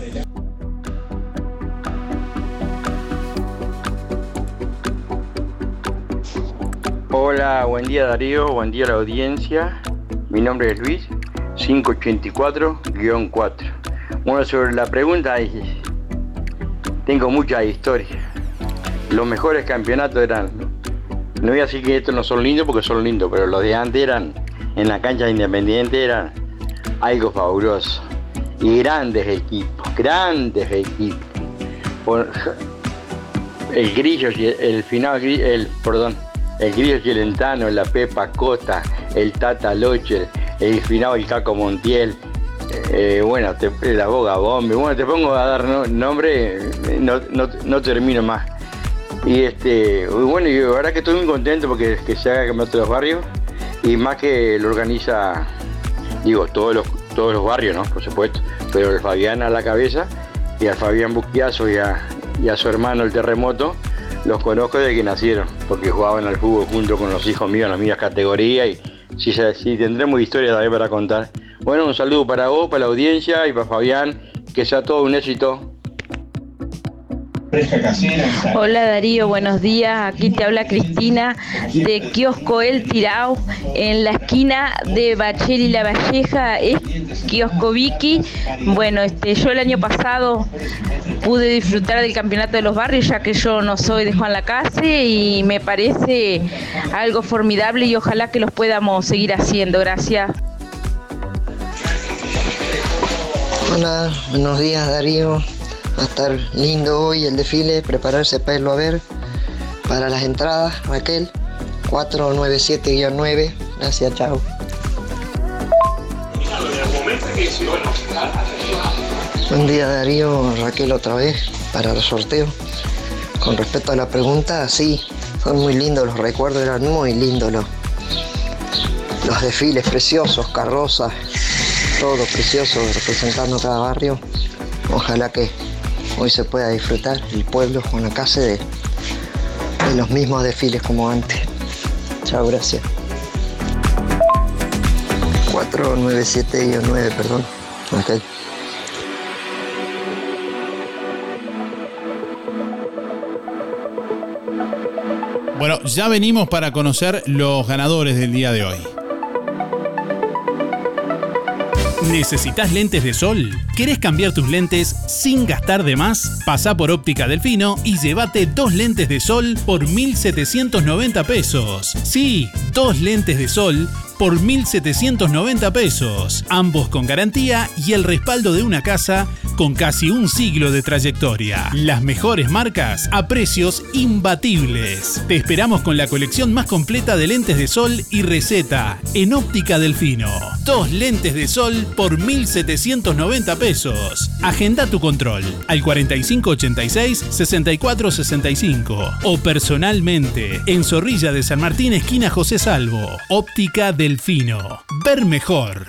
Hola, buen día Darío, buen día a la audiencia. Mi nombre es Luis, 584-4. Bueno, sobre la pregunta, tengo mucha historia. Los mejores campeonatos eran, no voy a decir que estos no son lindos porque son lindos, pero los de antes eran, en la cancha de Independiente eran algo fabuloso. Y grandes equipos, grandes equipos. Por- el Grillo, el final, el, perdón, el Grillo Chilentano, la Pepa Costa, el Tata Locher, el final el Caco Montiel, eh, bueno, te, la Boga Bombe, bueno, te pongo a dar no- nombre, no, no, no termino más. Y este, bueno, y la verdad que estoy muy contento porque que se haga campeonato de los barrios y más que lo organiza, digo, todos los, todos los barrios, ¿no? Por supuesto, pero el Fabián a la cabeza y al Fabián Busquiazo y a, y a su hermano el Terremoto, los conozco desde que nacieron, porque jugaban al fútbol junto con los hijos míos en las mismas categorías y sí, sí, tendremos historia también para contar. Bueno, un saludo para vos, para la audiencia y para Fabián, que sea todo un éxito. Hola Darío, buenos días. Aquí te habla Cristina de Kiosco El Tirao, en la esquina de Bachel y La Valleja, es Kiosco Vicky. Bueno, este, yo el año pasado pude disfrutar del campeonato de los barrios, ya que yo no soy de Juan Lacase y me parece algo formidable y ojalá que los podamos seguir haciendo. Gracias. Hola, buenos días Darío. Va a estar lindo hoy el desfile, prepararse para irlo a ver. Para las entradas, Raquel, 497-9. Gracias, chao. Buen día Darío, Raquel otra vez para el sorteo. Con respecto a la pregunta, sí, son muy lindos los recuerdos, eran muy lindos los, los desfiles preciosos, carrozas, todo precioso representando cada barrio. Ojalá que hoy se pueda disfrutar el pueblo con la casa de, de los mismos desfiles como antes. Chao, gracias. 497-9, perdón. Ok. Bueno, ya venimos para conocer los ganadores del día de hoy. ¿Necesitas lentes de sol? ¿Querés cambiar tus lentes sin gastar de más? Pasa por Óptica Delfino y llévate dos lentes de sol por 1.790 pesos. Sí, dos lentes de sol por 1.790 pesos. Ambos con garantía y el respaldo de una casa con casi un siglo de trayectoria. Las mejores marcas a precios imbatibles. Te esperamos con la colección más completa de lentes de sol y receta en Óptica Delfino. Dos lentes de sol por 1.790 pesos. Agenda tu control al 4586-6465 o personalmente en Zorrilla de San Martín, esquina José Salvo. Óptica Delfino. Ver mejor.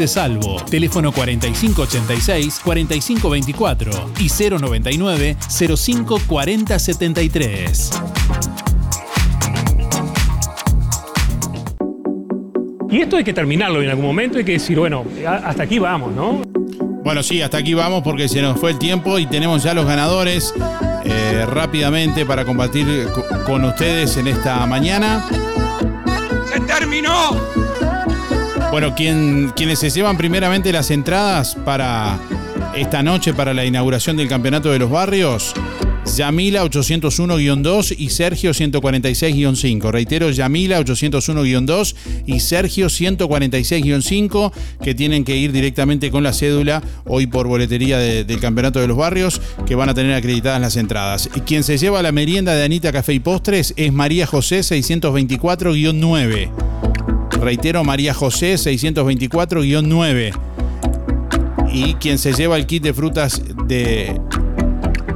Salvo. Teléfono 4586-4524 y 099-054073. Y esto hay que terminarlo en algún momento, hay que decir, bueno, hasta aquí vamos, ¿no? Bueno, sí, hasta aquí vamos porque se nos fue el tiempo y tenemos ya los ganadores eh, rápidamente para compartir co- con ustedes en esta mañana. ¡Se terminó! Bueno, quien, quienes se llevan primeramente las entradas para esta noche, para la inauguración del Campeonato de los Barrios, Yamila 801-2 y Sergio 146-5. Reitero, Yamila 801-2 y Sergio 146-5, que tienen que ir directamente con la cédula hoy por boletería de- del Campeonato de los Barrios, que van a tener acreditadas las entradas. Y quien se lleva la merienda de Anita Café y Postres es María José 624-9. Reitero, María José 624-9. Y quien se lleva el kit de frutas de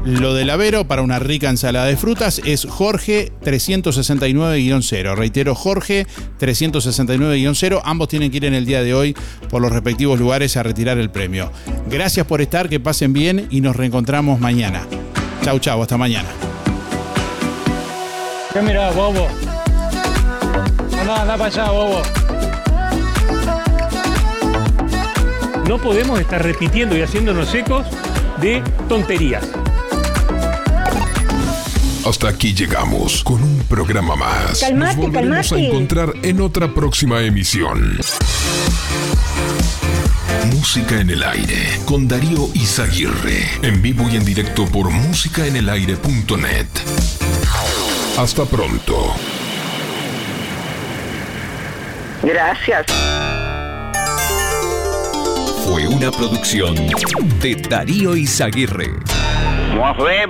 lo del Avero para una rica ensalada de frutas es Jorge 369-0. Reitero, Jorge 369-0. Ambos tienen que ir en el día de hoy por los respectivos lugares a retirar el premio. Gracias por estar, que pasen bien y nos reencontramos mañana. Chau, chau, hasta mañana. ¿Qué mirá, bobo? Anda, anda para allá, bobo. No podemos estar repitiendo y haciéndonos ecos de tonterías. Hasta aquí llegamos con un programa más. Calmate, Nos volveremos calmate. a encontrar en otra próxima emisión. Música en el aire con Darío Izaguirre. En vivo y en directo por músicaenelaire.net. Hasta pronto. Gracias. Fue una producción de Darío Izaguirre. Nos vemos.